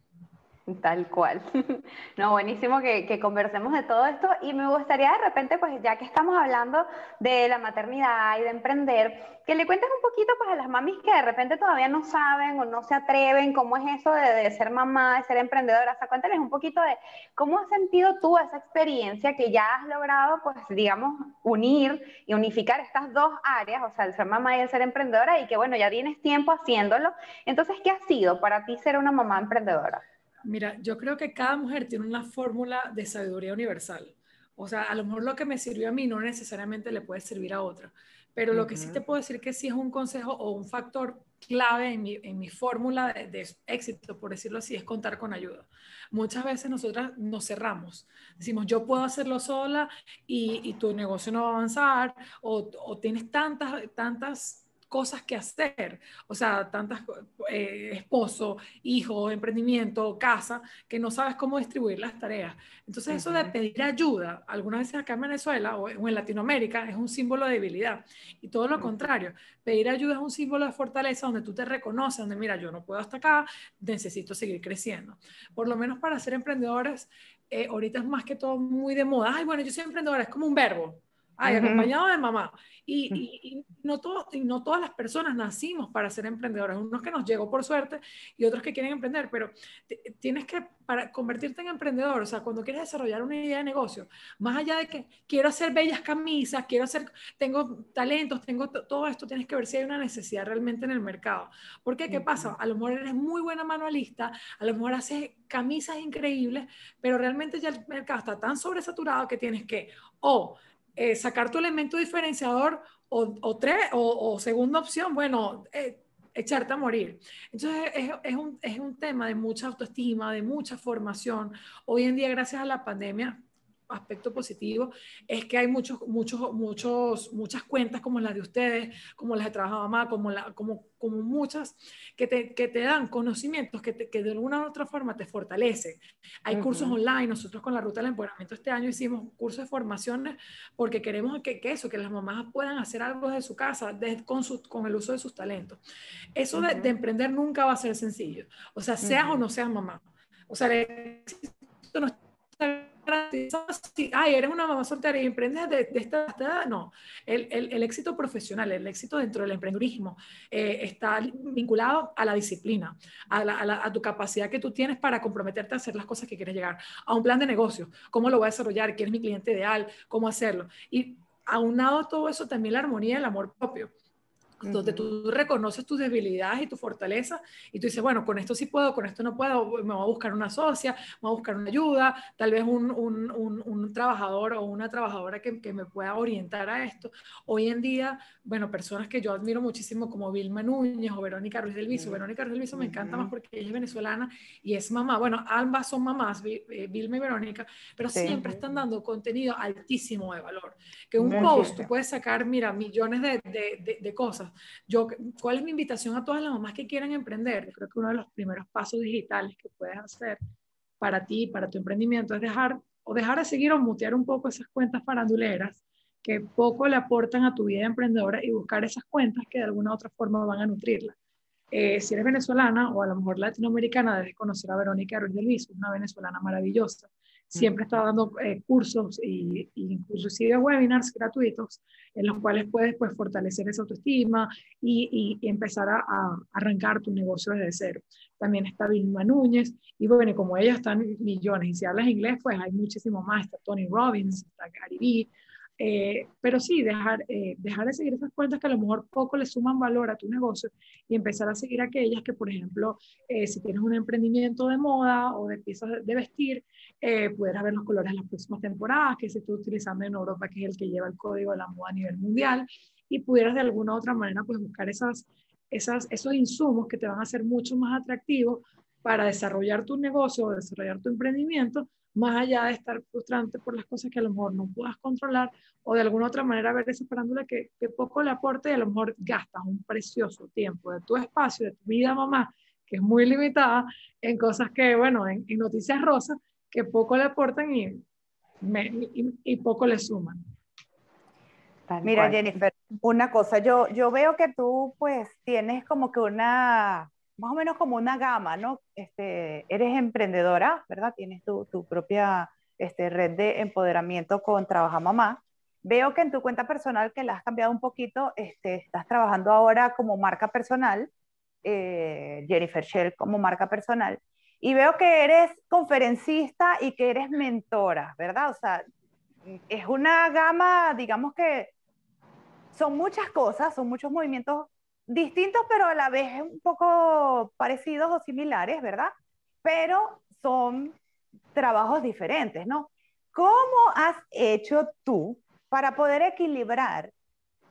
Tal cual. No, buenísimo que, que, conversemos de todo esto y me gustaría de repente, pues ya que estamos hablando de la maternidad y de emprender, que le cuentes un poquito pues a las mamis que de repente todavía no saben o no se atreven cómo es eso de, de ser mamá, de ser emprendedora. O sea, cuéntales un poquito de cómo has sentido tú esa experiencia que ya has logrado, pues digamos, unir y unificar estas dos áreas, o sea, el ser mamá y el ser emprendedora y que bueno, ya tienes tiempo haciéndolo. Entonces, ¿qué ha sido para ti ser una mamá emprendedora? Mira, yo creo que cada mujer tiene una fórmula de sabiduría universal. O sea, a lo mejor lo que me sirvió a mí no necesariamente le puede servir a otra. Pero lo que sí te puedo decir que sí es un consejo o un factor clave en mi, en mi fórmula de, éxito, por decirlo así, es contar con ayuda. Muchas veces nosotras nos cerramos. Decimos, yo puedo hacerlo sola y, y tu negocio no va a avanzar o, o tienes tantas, tantas cosas que hacer, o sea, tantas, eh, esposo, hijo, emprendimiento, casa, que no sabes cómo distribuir las tareas. Entonces, eso de pedir ayuda, algunas veces acá en Venezuela o, en Latinoamérica, es un símbolo de debilidad. Y todo lo contrario, pedir ayuda es un símbolo de fortaleza donde tú te reconoces, donde mira, yo no puedo hasta acá, necesito seguir creciendo. Por lo menos para ser emprendedores, eh, ahorita es más que todo muy de moda. Ay, bueno, yo soy emprendedora, es como un verbo. Ay, acompañado de mamá. Y, no todo, y no todas las personas nacimos para ser emprendedoras. Unos que nos llegó por suerte y otros que quieren emprender. Pero tienes que, para convertirte en emprendedor, o sea, cuando quieres desarrollar una idea de negocio, más allá de que quiero hacer bellas camisas, quiero hacer, tengo talentos, tengo todo esto, tienes que ver si hay una necesidad realmente en el mercado. Porque, ¿qué pasa? A lo mejor eres muy buena manualista, a lo mejor haces camisas increíbles, pero realmente ya el mercado está tan sobresaturado que tienes que, o eh, sacar tu elemento diferenciador o, tres, o, segunda opción, bueno, eh, echarte a morir. Entonces es, es, un, es un tema de mucha autoestima, de mucha formación. Hoy en día, gracias a la pandemia, aspecto positivo es que hay muchos, muchos, muchos, muchas cuentas como las de ustedes, como las de Trabajo Mamá, como, la, como, como muchas, que te, que te dan conocimientos que, que, de alguna u otra forma te fortalecen. Hay cursos online, nosotros con la Ruta del Empoderamiento este año hicimos cursos de formaciones porque queremos que, que eso, que las mamás puedan hacer algo de su casa con, su, con el uso de sus talentos. Eso de, de, emprender nunca va a ser sencillo. O sea, seas o no seas mamá. O sea, el no está ay, eres una mamá soltera y emprendes de, esta, edad, no. El, éxito profesional, el éxito dentro del emprendedurismo eh, está vinculado a la disciplina, a, tu capacidad que tú tienes para comprometerte a hacer las cosas que quieres llegar, a un plan de negocio, cómo lo voy a desarrollar, quién es mi cliente ideal, cómo hacerlo. Y aunado todo eso, también la armonía y el amor propio donde tú reconoces tus debilidades y tu fortaleza y tú dices, bueno, con esto sí puedo, con esto no puedo, me voy a buscar una socia, me voy a buscar una ayuda, tal vez un, un, un, trabajador o una trabajadora que, que, me pueda orientar a esto. Hoy en día, bueno, personas que yo admiro muchísimo como Vilma Núñez o Verónica Ruiz del Viso. Verónica Ruiz del Viso me encanta más porque ella es venezolana y es mamá. Bueno, ambas son mamás, eh, Vilma y Verónica, pero siempre están dando contenido altísimo de valor. Que un post tú puedes sacar, mira, millones de, de, de cosas yo, ¿Cuál es mi invitación a todas las mamás que quieran emprender? creo que uno de los primeros pasos digitales que puedes hacer para ti, para tu emprendimiento, es dejar o dejar de seguir o mutear un poco esas cuentas faranduleras que poco le aportan a tu vida emprendedora y buscar esas cuentas que de alguna u otra forma van a nutrirla. Eh, si eres venezolana o a lo mejor latinoamericana, debes conocer a Verónica Ruiz del Viso, una venezolana maravillosa, siempre está dando eh, cursos e inclusive webinars gratuitos en los cuales puedes pues, fortalecer esa autoestima y, y, empezar a, a, arrancar tu negocio desde cero. También está Vilma Núñez y bueno, como ella están millones y si hablas inglés pues hay muchísimo más, está Tony Robbins, está Gary Vee, eh, pero sí, dejar, eh, dejar de seguir esas cuentas que a lo mejor poco le suman valor a tu negocio y empezar a seguir aquellas que, por ejemplo, eh, si tienes un emprendimiento de moda o de piezas de vestir, pudieras ver los colores en las próximas temporadas que se está utilizando en Europa, que es el que lleva el código de la moda a nivel mundial, y pudieras de alguna u otra manera pues, buscar esas, esas, esos insumos que te van a hacer mucho más atractivos para desarrollar tu negocio o desarrollar tu emprendimiento más allá de estar frustrante por las cosas que a lo mejor no puedas controlar o de alguna otra manera ver esa parándula que, que poco le aporte y a lo mejor gastas un precioso tiempo de tu espacio, de tu vida mamá, que es muy limitada, en cosas que, bueno, en, noticias rosas, que poco le aportan y, y, poco le suman. Mira, Jennifer, una cosa, yo, yo veo que tú pues tienes como que una más o menos como una gama, ¿no? Este, eres emprendedora, ¿verdad? Tienes tu, tu propia este, red de empoderamiento con Trabaja Mamá. Veo que en tu cuenta personal, que la has cambiado un poquito, este, estás trabajando ahora como marca personal, eh, Jennifer Shell como marca personal, y veo que eres conferencista y que eres mentora, ¿verdad? O sea, es una gama, digamos que son muchas cosas, son muchos movimientos distintos, pero a la vez un poco parecidos o similares, ¿verdad? Pero son trabajos diferentes, ¿no? ¿Cómo has hecho tú para poder equilibrar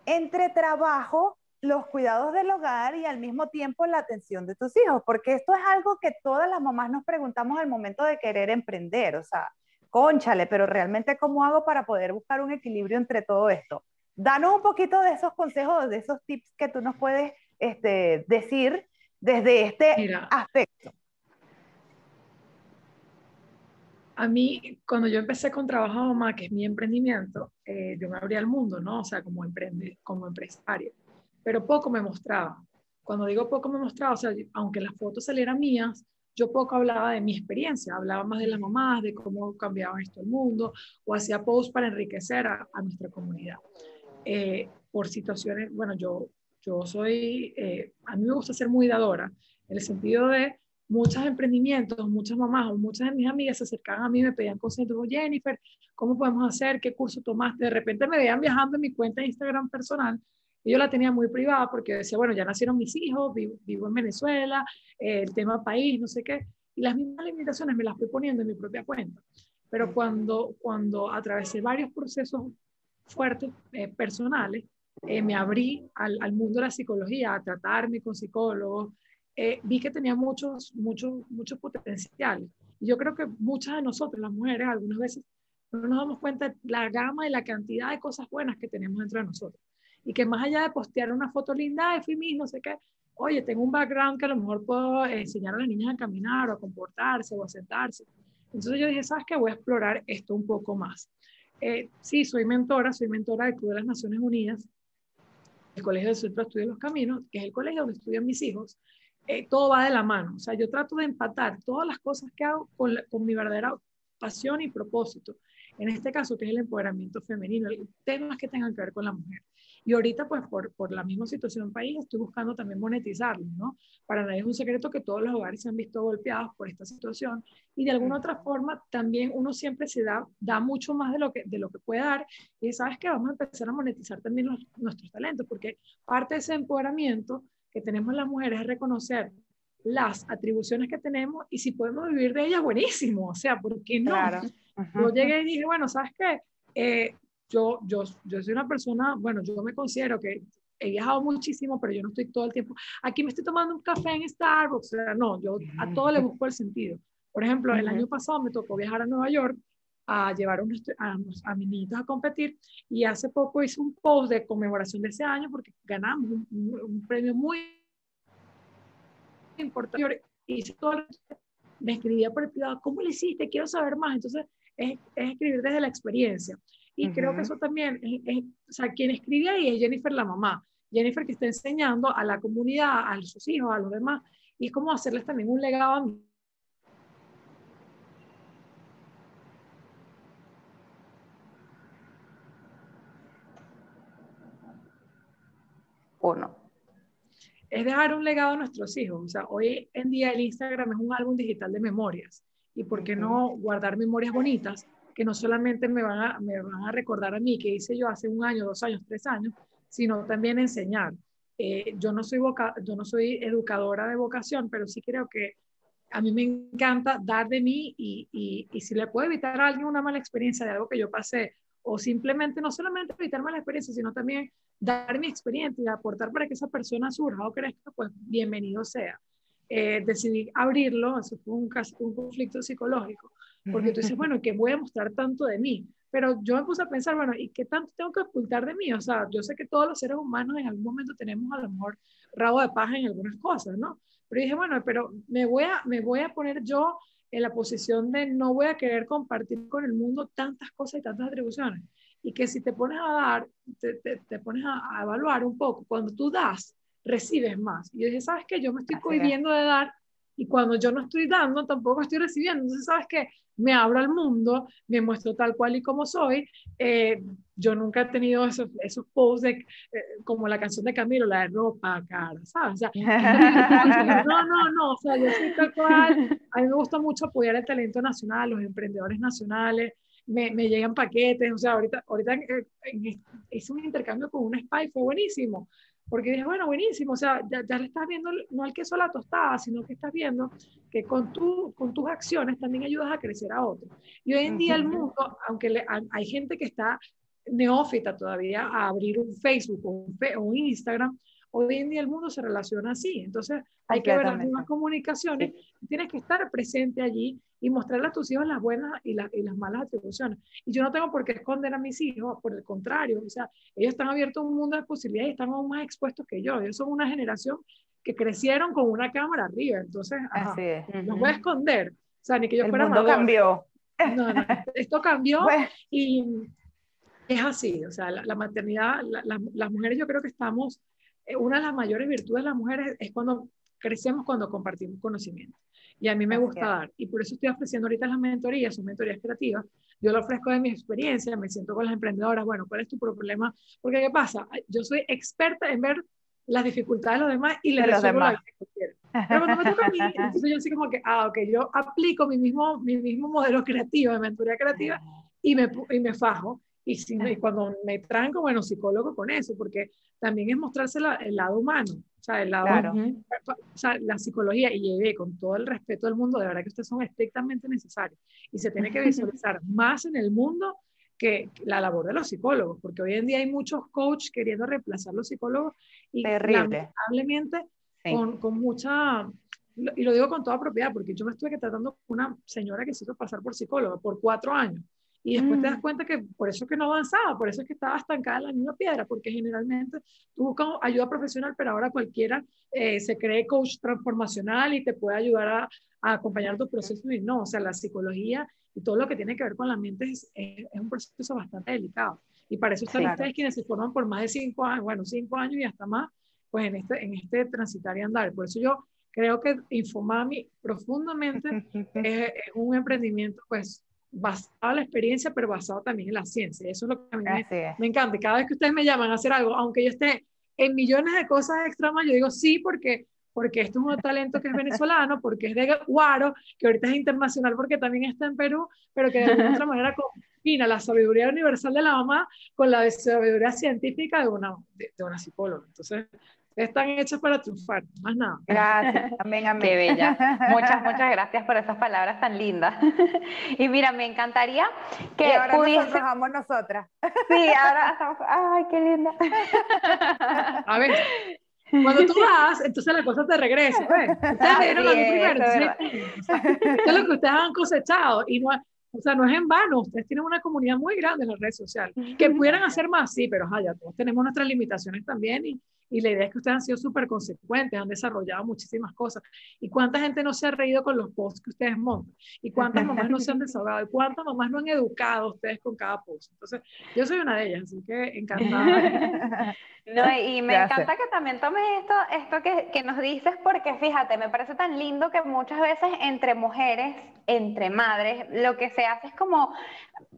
entre trabajo, los cuidados del hogar y al mismo tiempo la atención de tus hijos? Porque esto es algo que todas las mamás nos preguntamos al momento de querer emprender, o sea, conchale, pero realmente ¿cómo hago para poder buscar un equilibrio entre todo esto? Danos un poquito de esos consejos, de esos tips que tú nos puedes este, decir desde este aspecto. A mí, cuando yo empecé con Trabajo Mamá, que es mi emprendimiento, eh, yo me abría al mundo, ¿no? O sea, como, emprende, como empresaria. Pero poco me mostraba. Cuando digo poco me mostraba, o sea, aunque las fotos salieran mías, yo poco hablaba de mi experiencia, hablaba más de las mamás, de cómo cambiaba esto el mundo, o hacía posts para enriquecer a nuestra comunidad. Eh, por situaciones, bueno, yo, yo soy, eh, a mí me gusta ser muy dadora, en el sentido de muchos emprendimientos, muchas mamás o muchas de mis amigas se acercaban a mí y me pedían consejos, Jennifer, ¿cómo podemos hacer? ¿Qué curso tomaste? De repente me veían viajando en mi cuenta de Instagram personal y yo la tenía muy privada porque decía, bueno, ya nacieron mis hijos, vivo, en Venezuela, eh, el tema país, no sé qué, y las mismas limitaciones me las fui poniendo en mi propia cuenta. Pero cuando, cuando atravesé varios procesos fuertes eh, personales, eh, me abrí al, al, mundo de la psicología, a tratarme con psicólogos, eh, vi que tenía muchos, muchos, muchos potenciales. Yo creo que muchas de nosotros, las mujeres, algunas veces no nos damos cuenta de la gama y la cantidad de cosas buenas que tenemos dentro de nosotros. Y que más allá de postear una foto linda de fui no sé qué, oye, tengo un background que a lo mejor puedo enseñar a las niñas a caminar o a comportarse o a sentarse. Entonces yo dije, ¿sabes qué? Voy a explorar esto un poco más. Eh, sí, soy mentora, soy mentora del Club de las Naciones Unidas, el Colegio del Centro de Estudio de los Caminos, que es el colegio donde estudian mis hijos. Eh, todo va de la mano. O sea, yo trato de empatar todas las cosas que hago con, con mi verdadera pasión y propósito. en este caso, que es el empoderamiento femenino, temas que tengan que ver con la mujer. Y ahorita, pues, por, por la misma situación en país, estoy buscando también monetizarlo, ¿no? Para nadie es un secreto que todos los hogares se han visto golpeados por esta situación y de alguna otra forma también uno siempre se da, da mucho más de lo, que, de lo que puede dar y sabes que vamos a empezar a monetizar también nuestros talentos, porque parte de ese empoderamiento que tenemos las mujeres es reconocer las atribuciones que tenemos y si podemos vivir de ellas, buenísimo, o sea, ¿por qué no? Yo llegué y dije, bueno, ¿sabes qué? Eh, yo, yo, yo soy una persona, bueno, yo me considero que he viajado muchísimo, pero yo no estoy todo el tiempo, aquí me estoy tomando un café en Starbucks, o sea, no, yo a todo le busco el sentido. Por ejemplo, el año pasado me tocó viajar a Nueva York a llevar a, a, mis niñitos a competir y hace poco hice un post de conmemoración de ese año porque ganamos un, premio muy importante. Me escribía por el privado, ¿cómo le hiciste? Quiero saber más. Entonces, es, es escribir desde la experiencia. Y creo que eso también, es, o sea, quien escribe ahí es Jennifer la mamá. Jennifer que está enseñando a la comunidad, a sus hijos, a los demás, y es como hacerles también un legado a mí. ¿O no? Es dejar un legado a nuestros hijos. O sea, hoy en día el Instagram es un álbum digital de memorias. ¿Y por qué no guardar memorias bonitas? Que no solamente me van, a, me van a recordar a mí, que hice yo hace un año, dos años, tres años, sino también enseñar. Eh, yo, no soy yo no soy educadora de vocación, pero sí creo que a mí me encanta dar de mí y, y, y, si le puedo evitar a alguien una mala experiencia de algo que yo pasé, o simplemente, no solamente evitar mala experiencia, sino también dar mi experiencia y aportar para que esa persona surja o crezca, pues bienvenido sea. Eh, decidí abrirlo, eso fue un, un conflicto psicológico, porque tú dices, bueno, ¿qué voy a mostrar tanto de mí? Pero yo me puse a pensar, bueno, ¿y qué tanto tengo que ocultar de mí? O sea, yo sé que todos los seres humanos en algún momento tenemos a lo mejor rabo de paja en algunas cosas, ¿no? Pero dije, bueno, pero me voy a, me voy a poner yo en la posición de no voy a querer compartir con el mundo tantas cosas y tantas atribuciones. Y que si te pones a dar, te, te, pones a, a, evaluar un poco, cuando tú das, recibes más. Y yo dije, ¿sabes qué? Yo me estoy cohibiendo de dar y cuando yo no estoy dando, tampoco estoy recibiendo. Entonces, ¿sabes qué? Me abro al mundo, me muestro tal cual y como soy. Eh, yo nunca he tenido esos, esos posts de, eh, como la canción de Camilo, la de ropa, cara, ¿sabes? O sea, no, no, no, o sea, yo soy tal cual. A mí me gusta mucho apoyar el talento nacional, los emprendedores nacionales. Me, me llegan paquetes, o sea, ahorita, ahorita eh, hice un intercambio con un spy, fue buenísimo porque dije, bueno, buenísimo, o sea, ya, ya, le estás viendo no al queso a la tostada, sino que estás viendo que con, tu, con tus acciones también ayudas a crecer a otros. Y hoy en día el mundo, aunque le, hay gente que está neófita todavía a abrir un Facebook o un, o un Instagram, hoy en día el mundo se relaciona así. Entonces hay que ver las mismas comunicaciones, tienes que estar presente allí y mostrarle a tus hijos las buenas y, y, las malas atribuciones. Y yo no tengo por qué esconder a mis hijos, por el contrario, o sea, ellos están abiertos a un mundo de posibilidades y están aún más expuestos que yo. Ellos son una generación que crecieron con una cámara arriba, entonces, no voy a esconder. O sea, ni que yo el fuera mundo cambió. No, no, esto cambió y es así, o sea, la, maternidad, las mujeres yo creo que estamos, una de las mayores virtudes de las mujeres es cuando crecemos, cuando compartimos conocimiento. Y a mí me gusta dar. Y por eso estoy ofreciendo ahorita las mentorías, son mentorías creativas. Yo lo ofrezco de mi experiencia, me siento con las emprendedoras, bueno, ¿cuál es tu problema? Porque ¿qué pasa? Yo soy experta en ver las dificultades de los demás y les resuelvo la vida que quiero. Pero cuando me toca a mí, entonces yo así como que, ah, ok, yo aplico mi mismo, mi mismo modelo creativo de mentoría creativa y me, y me fajo. Y, si y cuando me traen como bueno, psicólogo con eso, porque también es mostrarse el lado humano. O sea, el lado, o sea, la psicología, y llegué con todo el respeto del mundo, de verdad que ustedes son estrictamente necesarios. Y se tiene que visualizar más en el mundo que la labor de los psicólogos, porque hoy en día hay muchos coaches queriendo reemplazar los psicólogos y lamentablemente con, con, mucha, y lo digo con toda propiedad, porque yo me estuve tratando con una señora que se hizo pasar por psicóloga por cuatro años. Y después te das mm. cuenta que por eso es que no avanzaba, por eso es que estaba estancada en la misma piedra, porque generalmente tú buscas ayuda profesional, pero ahora cualquiera eh, se cree coach transformacional y te puede ayudar a, a, acompañar tu proceso. Y no, o sea, la psicología y todo lo que tiene que ver con la mente es, es, un proceso bastante delicado. Y para eso están ustedes quienes se forman por más de cinco años, bueno, cinco años y hasta más, pues en este, en este transitar y andar. Por eso yo creo que Infomami profundamente es, es un emprendimiento, pues basado en la experiencia, pero basado también en la ciencia. Eso es lo que a mí me, me, encanta. Cada vez que ustedes me llaman a hacer algo, aunque yo esté en millones de cosas extremas, yo digo sí, porque porque esto es un talento que es venezolano, porque es de Guaro, que ahorita es internacional porque también está en Perú, pero que de alguna otra manera combina la sabiduría universal de la mamá con la sabiduría científica de una, de, de una psicóloga. Entonces, están hechos para triunfar, más nada. Gracias, amén, amén. Qué bella. Muchas, muchas gracias por esas palabras tan lindas. Y mira, me encantaría que y ahora pudiese... nos trabajamos nosotras. Sí, ahora estamos... Ay, qué linda. A ver, cuando tú vas, entonces la cosa te regresa. Pues. Ustedes dieron a mí primero. Es lo que ustedes han cosechado y no, o sea, no es en vano, ustedes tienen una comunidad muy grande en las redes sociales. Que pudieran hacer más, sí, pero ya todos tenemos nuestras limitaciones también y, y la idea es que ustedes han sido súper consecuentes, han desarrollado muchísimas cosas. ¿Y cuánta gente no se ha reído con los posts que ustedes montan? ¿Y cuántas mamás no se han desahogado? ¿Y cuántas mamás no han educado ustedes con cada post? Entonces, yo soy una de ellas, así que encantada. No, y me encanta que también tomes esto, esto que, que, nos dices, porque fíjate, me parece tan lindo que muchas veces entre mujeres, entre madres, lo que se hace es como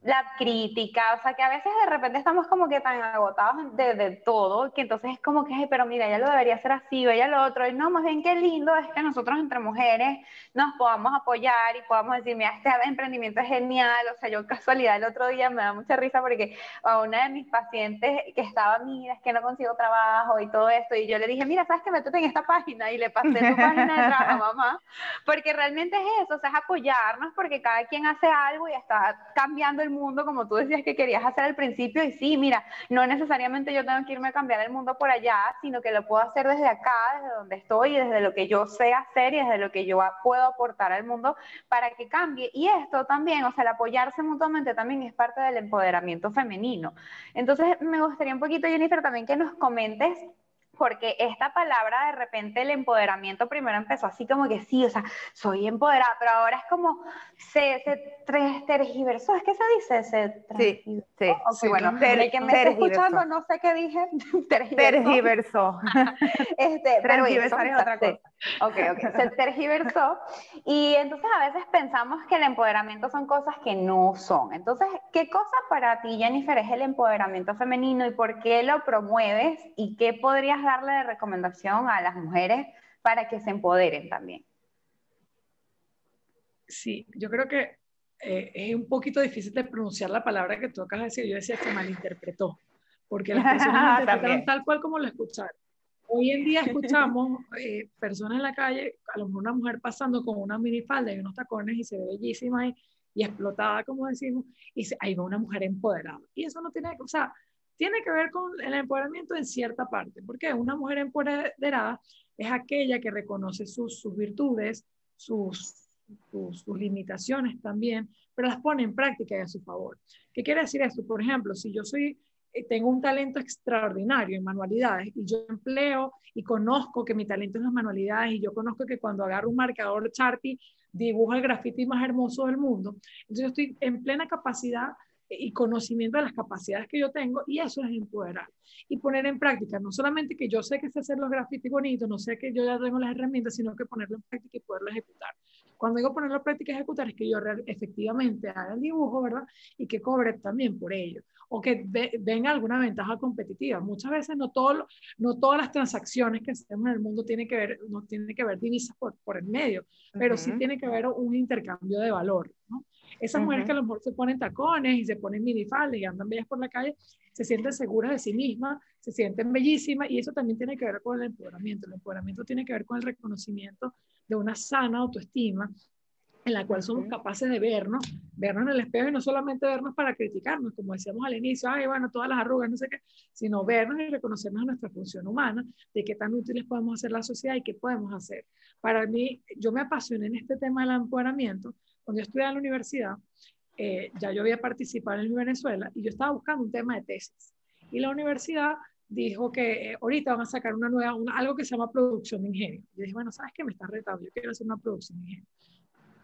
la crítica, o sea, que a veces de repente estamos como que tan agotados de, de todo, que entonces es como que, pero mira, ella lo debería hacer así, o ella lo otro, y no, más bien qué lindo es que nosotros entre mujeres nos podamos apoyar y podamos decir, mira, este emprendimiento es genial, o sea, yo casualidad el otro día me da mucha risa porque a una de mis pacientes que estaba, mira, es que no consigo trabajo y todo esto, y yo le dije, mira, ¿sabes qué? Métete en esta página, y le pasé su página de trabajo mamá, porque realmente es eso, o sea, es apoyarnos porque cada quien hace algo y está cambiando el mundo, como tú decías que querías hacer al principio, y sí, mira, no necesariamente yo tengo que irme a cambiar el mundo por allá, sino que lo puedo hacer desde acá, desde donde estoy, desde lo que yo sé hacer y desde lo que yo puedo aportar al mundo para que cambie. Y esto también, o sea, el apoyarse mutuamente también es parte del empoderamiento femenino. Entonces, me gustaría un poquito, Jennifer, también que nos comentes porque esta palabra de repente el empoderamiento primero empezó así como que sí, o sea, soy empoderada, pero ahora es como se, se tergiversó, ¿es que se dice? Se sí, sí. Okay, bueno, el que me está escuchando no sé qué dije, tergiversó. este, pero eso, es otra cosa. Ok, ok, se tergiversó y entonces a veces pensamos que el empoderamiento son cosas que no son. Entonces, ¿qué cosa para ti, Jennifer, es el empoderamiento femenino y por qué lo promueves y qué podrías darle de recomendación a las mujeres para que se empoderen también? Sí, yo creo que eh, es un poquito difícil de pronunciar la palabra que tú acabas de decir. Yo decía que malinterpretó, porque las personas interpretaron tal cual como lo escucharon. Hoy en día escuchamos eh, personas en la calle, a lo mejor una mujer pasando con una minifalda y unos tacones y se ve bellísima y, y explotada, como decimos, y se, ahí va una mujer empoderada. Y eso no tiene, o sea, tiene que ver con el empoderamiento en cierta parte, porque una mujer empoderada es aquella que reconoce sus, sus virtudes, sus, sus, limitaciones también, pero las pone en práctica y a su favor. ¿Qué quiere decir esto? Por ejemplo, si yo soy tengo un talento extraordinario en manualidades y yo empleo y conozco que mi talento es las manualidades y yo conozco que cuando agarro un marcador Sharpie dibujo el grafiti más hermoso del mundo. Entonces yo estoy en plena capacidad y conocimiento de las capacidades que yo tengo y eso es empoderar y poner en práctica, no solamente que yo sé que sé hacer los grafitis bonitos, no sé que yo ya tengo las herramientas, sino que ponerlo en práctica y poderlo ejecutar. Cuando digo ponerlo en práctica ejecutar es que yo efectivamente haga el dibujo, ¿verdad? Y que cobre también por ello o que venga alguna ventaja competitiva. Muchas veces no, todo, no todas las transacciones que hacemos en el mundo tienen que ver, no tiene que ver divisas por, por el medio, pero sí tiene que ver un intercambio de valor. ¿no? Esas mujeres que a lo mejor se ponen tacones y se ponen minifaldas y andan bellas por la calle, se sienten seguras de sí mismas, se sienten bellísimas y eso también tiene que ver con el empoderamiento. El empoderamiento tiene que ver con el reconocimiento de una sana autoestima en la cual somos capaces de vernos, vernos en el espejo y no solamente vernos para criticarnos, como decíamos al inicio, ay, bueno, todas las arrugas, no sé qué, sino vernos y reconocernos nuestra función humana, de qué tan útiles podemos hacer la sociedad y qué podemos hacer. Para mí, yo me apasioné en este tema del empoderamiento cuando yo estudiaba en la universidad, eh, ya yo había participado en Venezuela y yo estaba buscando un tema de tesis. Y la universidad dijo que eh, ahorita van a sacar una nueva, algo que se llama producción de ingenio. Yo dije, bueno, ¿sabes qué? Me está retando, yo quiero hacer una producción de ingenio.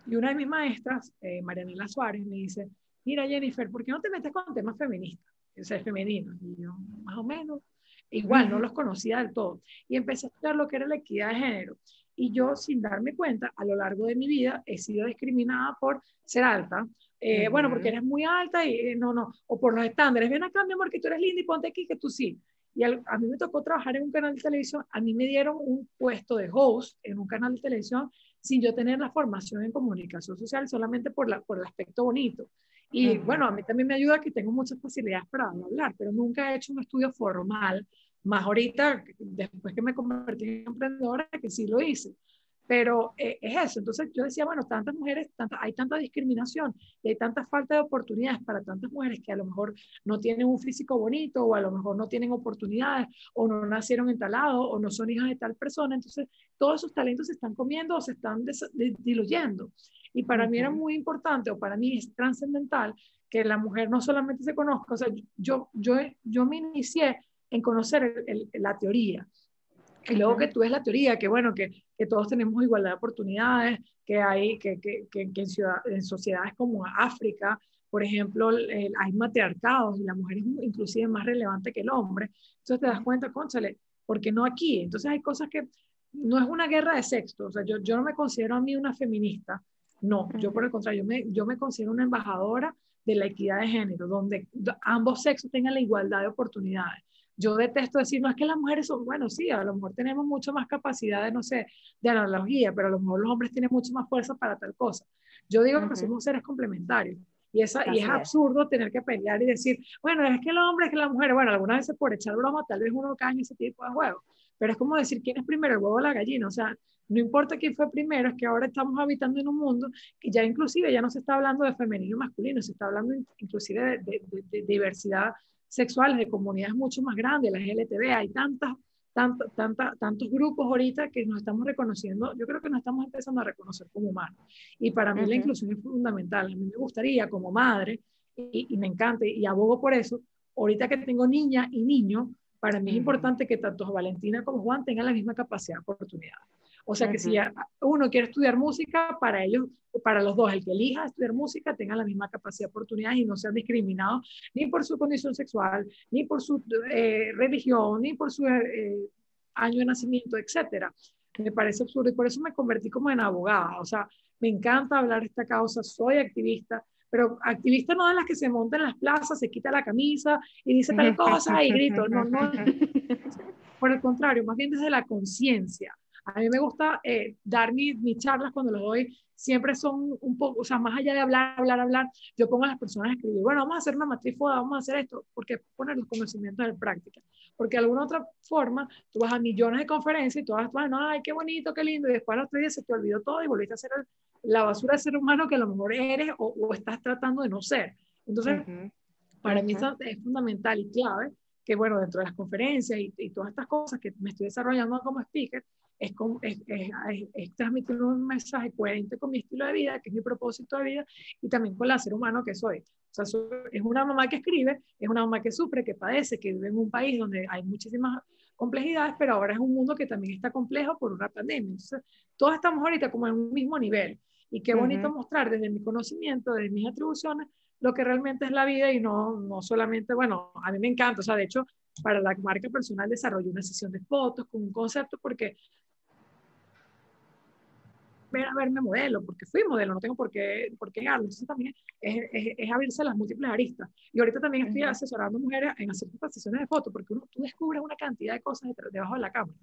Y una de mis maestras, eh, Marianela Suárez, me dice, mira Jennifer, ¿por qué no te metes con temas feministas? O sea, femeninos. Y yo, más o menos, igual, no los conocía del todo. Y empecé a estudiar lo que era la equidad de género. Y yo, sin darme cuenta, a lo largo de mi vida he sido discriminada por ser alta, Eh, bueno, porque eres muy alta y eh, no, no, o por los estándares, ven acá, mi amor, que tú eres linda y ponte aquí, que tú sí. Y a, mí me tocó trabajar en un canal de televisión, a mí me dieron un puesto de host en un canal de televisión sin yo tener la formación en comunicación social, solamente por, la, por el aspecto bonito. Y bueno, a mí también me ayuda que tengo muchas facilidades para hablar, pero nunca he hecho un estudio formal, más ahorita, después que me convertí en emprendedora, que sí lo hice. Pero eh, es eso. Entonces yo decía, bueno, tantas mujeres, hay tanta discriminación y hay tanta falta de oportunidades para tantas mujeres que a lo mejor no tienen un físico bonito o a lo mejor no tienen oportunidades o no nacieron en tal lado o no son hijas de tal persona. Entonces todos esos talentos se están comiendo o se están diluyendo. Y para mí era muy importante o para mí es trascendental que la mujer no solamente se conozca, o sea, yo, yo, yo me inicié en conocer la teoría. Y luego que tú ves la teoría, que bueno, que, que todos tenemos igualdad de oportunidades, que hay, que, que, que en, en, sociedades como África, por ejemplo, hay matriarcados y la mujer es inclusive más relevante que el hombre. Entonces te das cuenta, conchale, ¿por qué no aquí? Entonces hay cosas que no es una guerra de sexo. O sea, yo, yo no me considero a mí una feminista. No, yo por el contrario, yo me, yo me considero una embajadora de la equidad de género, donde ambos sexos tengan la igualdad de oportunidades yo detesto decir, no es que las mujeres son, bueno, sí, a lo mejor tenemos mucho más capacidad de, no sé, de analogía, pero a lo mejor los hombres tienen mucho más fuerza para tal cosa. Yo digo que somos seres complementarios. Y, esa, y es absurdo tener que pelear y decir, bueno, es que el hombre, es que la mujer, bueno, algunas veces por echar broma, tal vez uno cae en ese tipo de juego, pero es como decir, ¿quién es primero, el huevo o la gallina? O sea, no importa quién fue primero, es que ahora estamos habitando en un mundo que ya inclusive ya no se está hablando de femenino y masculino, se está hablando inclusive de, de diversidad sexuales de comunidades mucho más grandes, las LTV, hay tantas, tantos, tantos grupos ahorita que nos estamos reconociendo, yo creo que nos estamos empezando a reconocer como humanos. Y para mí la inclusión es fundamental. A mí me gustaría como madre, y, me encanta, y abogo por eso, ahorita que tengo niña y niño, para mí es importante que tanto Valentina como Juan tengan la misma capacidad de oportunidad. O sea que si uno quiere estudiar música, para ellos, para los dos, el que elija estudiar música tenga la misma capacidad de oportunidad y no sean discriminados ni por su condición sexual, ni por su eh, religión, ni por su eh, año de nacimiento, etcétera. Me parece absurdo y por eso me convertí como en abogada. O sea, me encanta hablar de esta causa, soy activista, pero activista no de las que se monta en las plazas, se quita la camisa y dice tal cosa y grito. No, no. Por el contrario, más bien desde la conciencia. A mí me gusta eh, dar mis, charlas cuando las doy, siempre son un poco, o sea, más allá de hablar, hablar, hablar, yo pongo a las personas a escribir, bueno, vamos a hacer una matriz vamos a hacer esto, porque poner los conocimientos en práctica. Porque de alguna otra forma, tú vas a millones de conferencias y tú vas, bueno, ay, qué bonito, qué lindo, y después a los tres días se te olvidó todo y volviste a ser la basura de ser humano que a lo mejor eres o, estás tratando de no ser. Entonces, para mí es fundamental y clave que, bueno, dentro de las conferencias y, y, todas estas cosas que me estoy desarrollando como speaker, es, es, transmitir un mensaje coherente con mi estilo de vida, que es mi propósito de vida, y también con el ser humano que soy. O sea, es una mamá que escribe, es una mamá que sufre, que padece, que vive en un país donde hay muchísimas complejidades, pero ahora es un mundo que también está complejo por una pandemia. Entonces, todos estamos ahorita como en un mismo nivel. Y qué bonito mostrar desde mi conocimiento, desde mis atribuciones, lo que realmente es la vida y no, no solamente, bueno, a mí me encanta, o sea, de hecho, para la marca personal desarrollé una sesión de fotos con un concepto porque ver a verme modelo, porque fui modelo, no tengo por qué, por qué negarlo. Entonces también es, es, es, abrirse las múltiples aristas. Y ahorita también estoy asesorando mujeres en hacer sesiones de fotos, porque uno, tú descubres una cantidad de cosas debajo de la cámara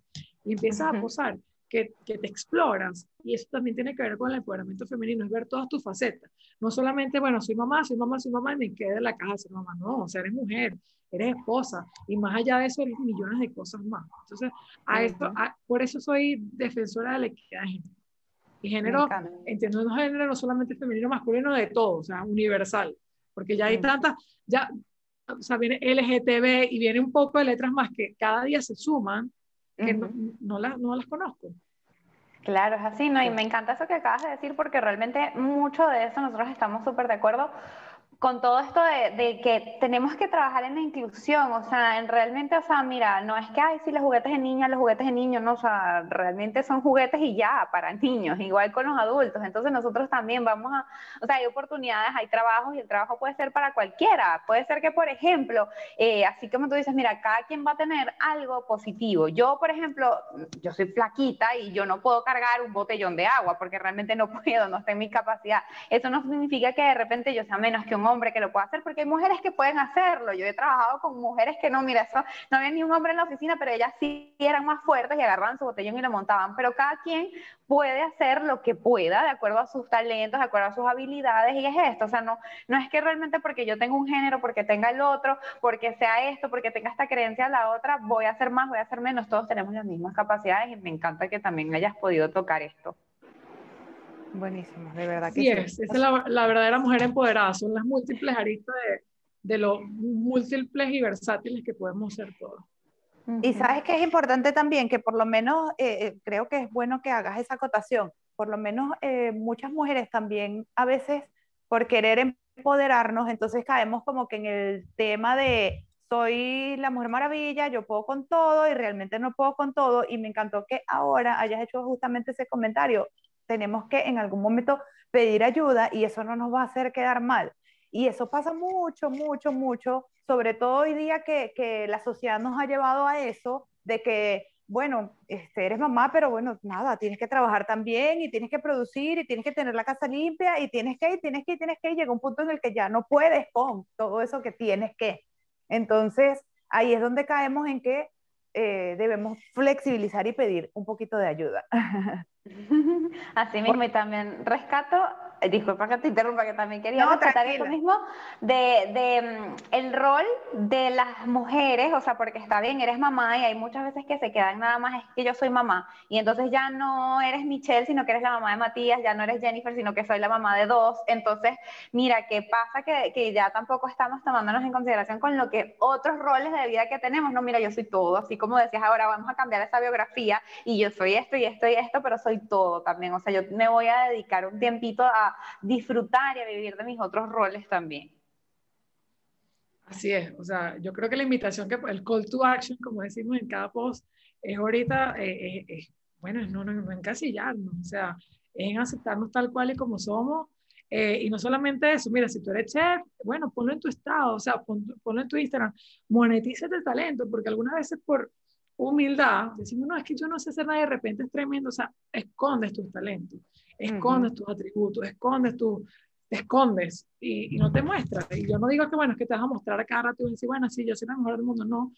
y empiezas a posar. Que, que, te exploras, y eso también tiene que ver con el empoderamiento femenino, es ver todas tus facetas. No solamente, bueno, soy mamá, soy mamá, soy mamá, y me quedé en la casa soy mamá. No, o sea, eres mujer, eres esposa, y más allá de eso, eres millones de cosas más. Entonces, a esto, por eso soy defensora de la equidad de género. Y género, entiendo no género no solamente femenino, masculino, de todo, o sea, universal. Porque ya hay tantas, ya, o sea, viene LGTB y viene un poco de letras más que cada día se suman, que no, no, las, no las conozco. Claro, es así, ¿no? Y me encanta eso que acabas de decir porque realmente mucho de eso nosotros estamos súper de acuerdo con todo esto de, que tenemos que trabajar en la inclusión, o sea, en realmente, o sea, mira, no es que, ay, sí, los juguetes de niñas, los juguetes de niños, no, o sea, realmente son juguetes y ya, para niños, igual con los adultos, entonces nosotros también vamos a, o sea, hay oportunidades, hay trabajos y el trabajo puede ser para cualquiera, puede ser que, por ejemplo, eh, así como tú dices, mira, cada quien va a tener algo positivo, yo, por ejemplo, yo soy flaquita y yo no puedo cargar un botellón de agua porque realmente no puedo, no está en mi capacidad, eso no significa que de repente yo sea menos que un hombre que lo pueda hacer, porque hay mujeres que pueden hacerlo. Yo he trabajado con mujeres que no, mira, eso, no había ni un hombre en la oficina, pero ellas sí eran más fuertes y agarraban su botellón y lo montaban. Pero cada quien puede hacer lo que pueda, de acuerdo a sus talentos, de acuerdo a sus habilidades, y es esto. O sea, no, no es que realmente porque yo tengo un género, porque tenga el otro, porque sea esto, porque tenga esta creencia la otra, voy a hacer más, voy a hacer menos. Todos tenemos las mismas capacidades y me encanta que también hayas podido tocar esto. Buenísimo, de verdad que sí. es, esa es la, verdadera mujer empoderada, son las múltiples aristas de, de lo múltiples y versátiles que podemos ser todos. Y sabes que es importante también que por lo menos, eh, eh, creo que es bueno que hagas esa acotación, por lo menos eh, muchas mujeres también a veces por querer empoderarnos, entonces caemos como que en el tema de soy la mujer maravilla, yo puedo con todo y realmente no puedo con todo y me encantó que ahora hayas hecho justamente ese comentario tenemos que en algún momento pedir ayuda y eso no nos va a hacer quedar mal. Y eso pasa mucho, mucho, mucho, sobre todo hoy día que, que la sociedad nos ha llevado a eso, de que, bueno, este, eres mamá, pero bueno, nada, tienes que trabajar también y tienes que producir y tienes que tener la casa limpia y tienes que ir, tienes que ir, tienes que ir. Llega un punto en el que ya no puedes con todo eso que tienes que. Entonces, ahí es donde caemos en que eh, debemos flexibilizar y pedir un poquito de ayuda. Así mismo, y también rescato, disculpa que te interrumpa, que también quería no, rescatar eso mismo, de, de, mm, el rol de las mujeres, o sea, porque está bien, eres mamá y hay muchas veces que se quedan nada más, es que yo soy mamá, y entonces ya no eres Michelle, sino que eres la mamá de Matías, ya no eres Jennifer, sino que soy la mamá de dos, entonces, mira, ¿qué pasa? Que, que ya tampoco estamos tomándonos en consideración con lo que otros roles de vida que tenemos, no, mira, yo soy todo, así como decías, ahora vamos a cambiar esa biografía, y yo soy esto y esto y esto, pero soy todo también. O sea, yo me voy a dedicar un tiempito a disfrutar y a vivir de mis otros roles también. Así es, o sea, yo creo que la invitación, que el call to action, como decimos en cada post, es ahorita, eh, eh, bueno, es no, no, encasillarnos, o sea, es en aceptarnos tal cual y como somos. Eh, y no solamente eso, mira, si tú eres chef, bueno, ponlo en tu estado, o sea, ponlo en tu Instagram, monetiza el talento, porque algunas veces por, humildad, decimos, no, es que yo no sé hacer nada de repente es tremendo, o sea, escondes tus talentos, escondes tus atributos, escondes tu, te escondes y, no te muestras. Y yo no digo que, bueno, es que te vas a mostrar a cada rato y decir, bueno, sí, yo soy la mejor del mundo, no,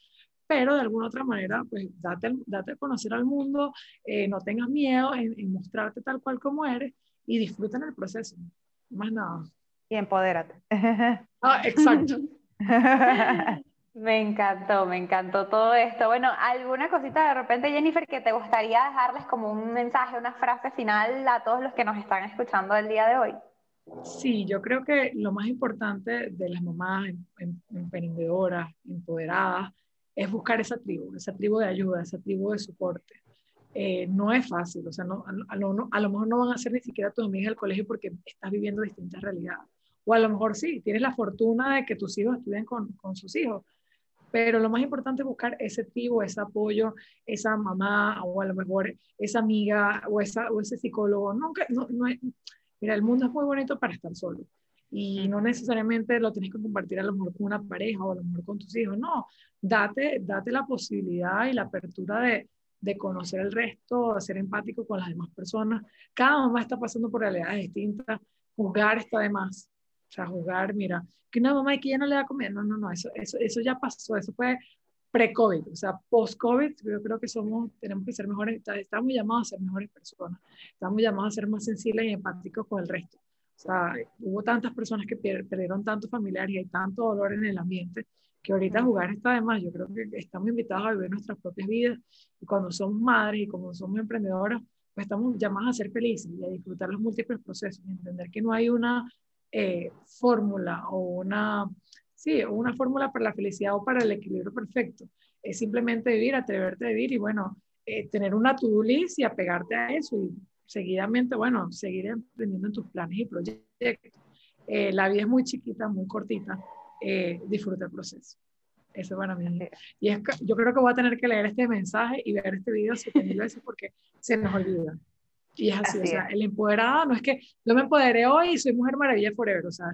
pero de alguna otra manera, pues date, date a conocer al mundo, eh, no tengas miedo en, en, mostrarte tal cual como eres y disfruta en el proceso, más nada. Y empodérate. Ah, exacto. Me encantó, me encantó todo esto. Bueno, ¿alguna cosita de repente, Jennifer, que te gustaría dejarles como un mensaje, una frase final a todos los que nos están escuchando el día de hoy? Sí, yo creo que lo más importante de las mamás em, em, emprendedoras, empoderadas, es buscar esa tribu, esa tribu de ayuda, esa tribu de soporte. Eh, no es fácil, o sea, no, a, lo, a, lo, mejor no van a ser ni siquiera tus amigas del colegio porque estás viviendo distintas realidades. O a lo mejor sí, tienes la fortuna de que tus hijos estudien con, con sus hijos, pero lo más importante es buscar ese tribu, ese apoyo, esa mamá o a lo mejor esa amiga o, esa, o ese psicólogo. Nunca, no, no mira, el mundo es muy bonito para estar solo y no necesariamente lo tienes que compartir a lo mejor con una pareja o a lo mejor con tus hijos, no, date, date la posibilidad y la apertura de, de conocer el resto, de ser empático con las demás personas. Cada mamá está pasando por realidades distintas, juzgar está de más, o sea, jugar, mira, que una mamá que ya no le da comida, no, no, no, eso, eso, eso ya pasó, eso fue pre-COVID, o sea, post-COVID, yo creo que somos, tenemos que ser mejores, estamos llamados a ser mejores personas, estamos llamados a ser más sensibles y empáticos con el resto. O sea, hubo tantas personas que perdieron tantos familiares y hay tanto dolor en el ambiente que ahorita jugar está de más. Yo creo que estamos invitados a vivir nuestras propias vidas y cuando somos madres y como somos emprendedoras, pues estamos llamadas a ser felices y a disfrutar los múltiples procesos y entender que no hay una eh, fórmula o una, sí, una fórmula para la felicidad o para el equilibrio perfecto. Es simplemente vivir, atreverte a vivir y bueno, eh, tener una to-do list y apegarte a eso y seguidamente, bueno, seguir emprendiendo en tus planes y proyectos. eh, la vida es muy chiquita, muy cortita, eh, disfruta el proceso. Eso para mí. Y es yo creo que voy a tener que leer este mensaje y ver este video 7000 veces porque se nos olvida. Y es así, o sea, el empoderado no es que yo me empoderé hoy y soy mujer maravilla forever, o sea,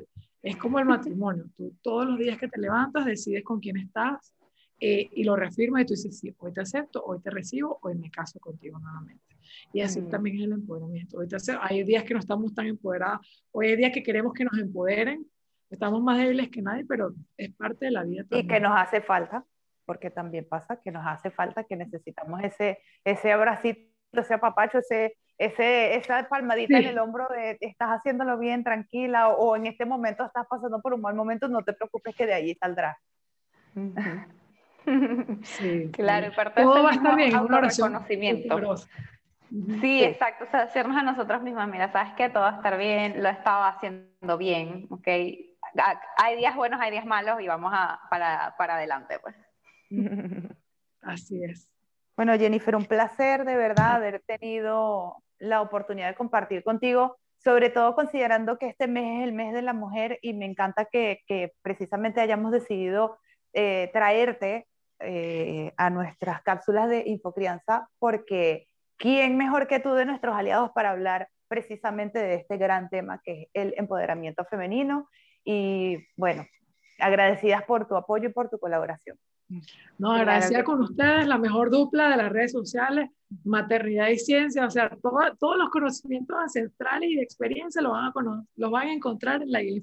es como el matrimonio. Tú todos los días que te levantas decides con quién estás eh, y lo reafirmas y tú dices, sí, hoy te acepto, hoy te recibo, hoy me caso contigo nuevamente. Y así también es el empoderamiento. Hoy te acepto. Hay días que no estamos tan empoderados, hoy hay días que queremos que nos empoderen, estamos más débiles que nadie, pero es parte de la vida. También. Y que nos hace falta, porque también pasa que nos hace falta, que necesitamos ese, ese abracito, ese apapacho, ese ese, esa palmadita en el hombro de estás haciéndolo bien, tranquila, o, en este momento estás pasando por un mal momento, no te preocupes que de allí saldrá. Sí, claro, parte Todo va a estar bien, un reconocimiento. Sí, exacto, o sea, decirnos a nosotros mismos, mira, sabes que todo va a estar bien, lo estaba haciendo bien, ok, hay días buenos, hay días malos y vamos a, para, para adelante, pues. Así es. Bueno, Jennifer, un placer de verdad haber tenido la oportunidad de compartir contigo, sobre todo considerando que este mes es el mes de la mujer y me encanta que, precisamente hayamos decidido eh, traerte eh, a nuestras cápsulas de infocrianza, porque ¿quién mejor que tú de nuestros aliados para hablar precisamente de este gran tema que es el empoderamiento femenino? Y bueno, agradecidas por tu apoyo y por tu colaboración. No, agradecida con ustedes, la mejor dupla de las redes sociales, maternidad y ciencia, o sea, todos los conocimientos ancestrales y de experiencia lo van a, lo van a encontrar en la guía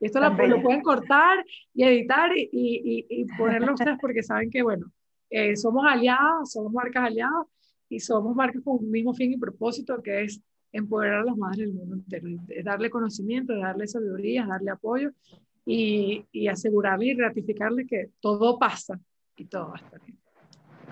Y esto lo, lo, pueden cortar y editar y, y, y ponerlo ustedes porque saben que, bueno, eh, somos aliados, somos marcas aliadas y somos marcas con un mismo fin y propósito que es empoderar a las madres del mundo entero, darle conocimiento, darle sabiduría, darle apoyo y, y asegurarle y ratificarle que todo pasa y todo va a estar bien.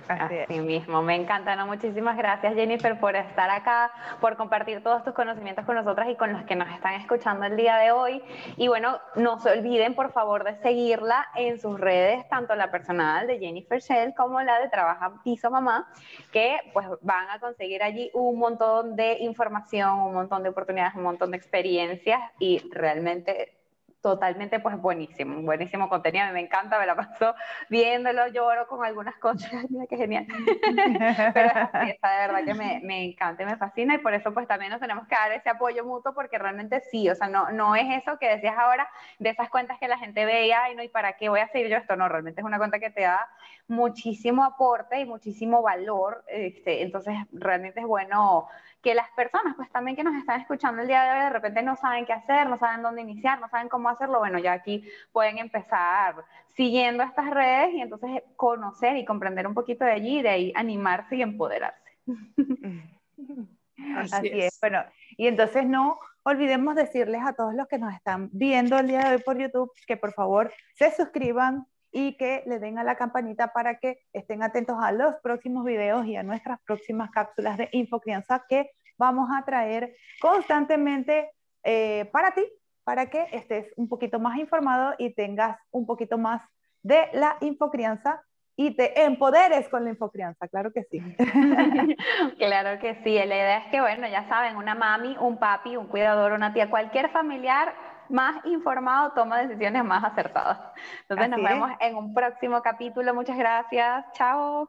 Así mismo, me encanta, ¿no? Muchísimas gracias Jennifer por estar acá, por compartir todos tus conocimientos con nosotras y con los que nos están escuchando el día de hoy. Y bueno, no se olviden por favor de seguirla en sus redes, tanto la personal de Jennifer Shell como la de Trabaja Piso Mamá, que pues van a conseguir allí un montón de información, un montón de oportunidades, un montón de experiencias y realmente totalmente pues buenísimo, buenísimo contenido, me encanta, me la paso viéndolo, lloro con algunas cosas, mira qué genial, pero de verdad que me, me, encanta y me fascina y por eso pues también nos tenemos que dar ese apoyo mutuo porque realmente sí, o sea, no, no es eso que decías ahora de esas cuentas que la gente veía y no, ¿y para qué voy a seguir yo esto? No, realmente es una cuenta que te da muchísimo aporte y muchísimo valor, este, entonces realmente es bueno que las personas, pues también que nos están escuchando el día de hoy, de repente no saben qué hacer, no saben dónde iniciar, no saben cómo hacerlo, bueno, ya aquí pueden empezar siguiendo estas redes y entonces conocer y comprender un poquito de allí y de ahí animarse y empoderarse. Así, es. Bueno, y entonces no olvidemos decirles a todos los que nos están viendo el día de hoy por YouTube que por favor se suscriban y que le den a la campanita para que estén atentos a los próximos videos y a nuestras próximas cápsulas de Infocrianza que vamos a traer constantemente eh, para ti, para que estés un poquito más informado y tengas un poquito más de la infocrianza y te empoderes con la infocrianza, claro que sí. claro que sí, la idea es que, bueno, ya saben, una mami, un papi, un cuidador, una tía, cualquier familiar más informado toma decisiones más acertadas. Entonces nos vemos en un próximo capítulo. Muchas gracias. Chao.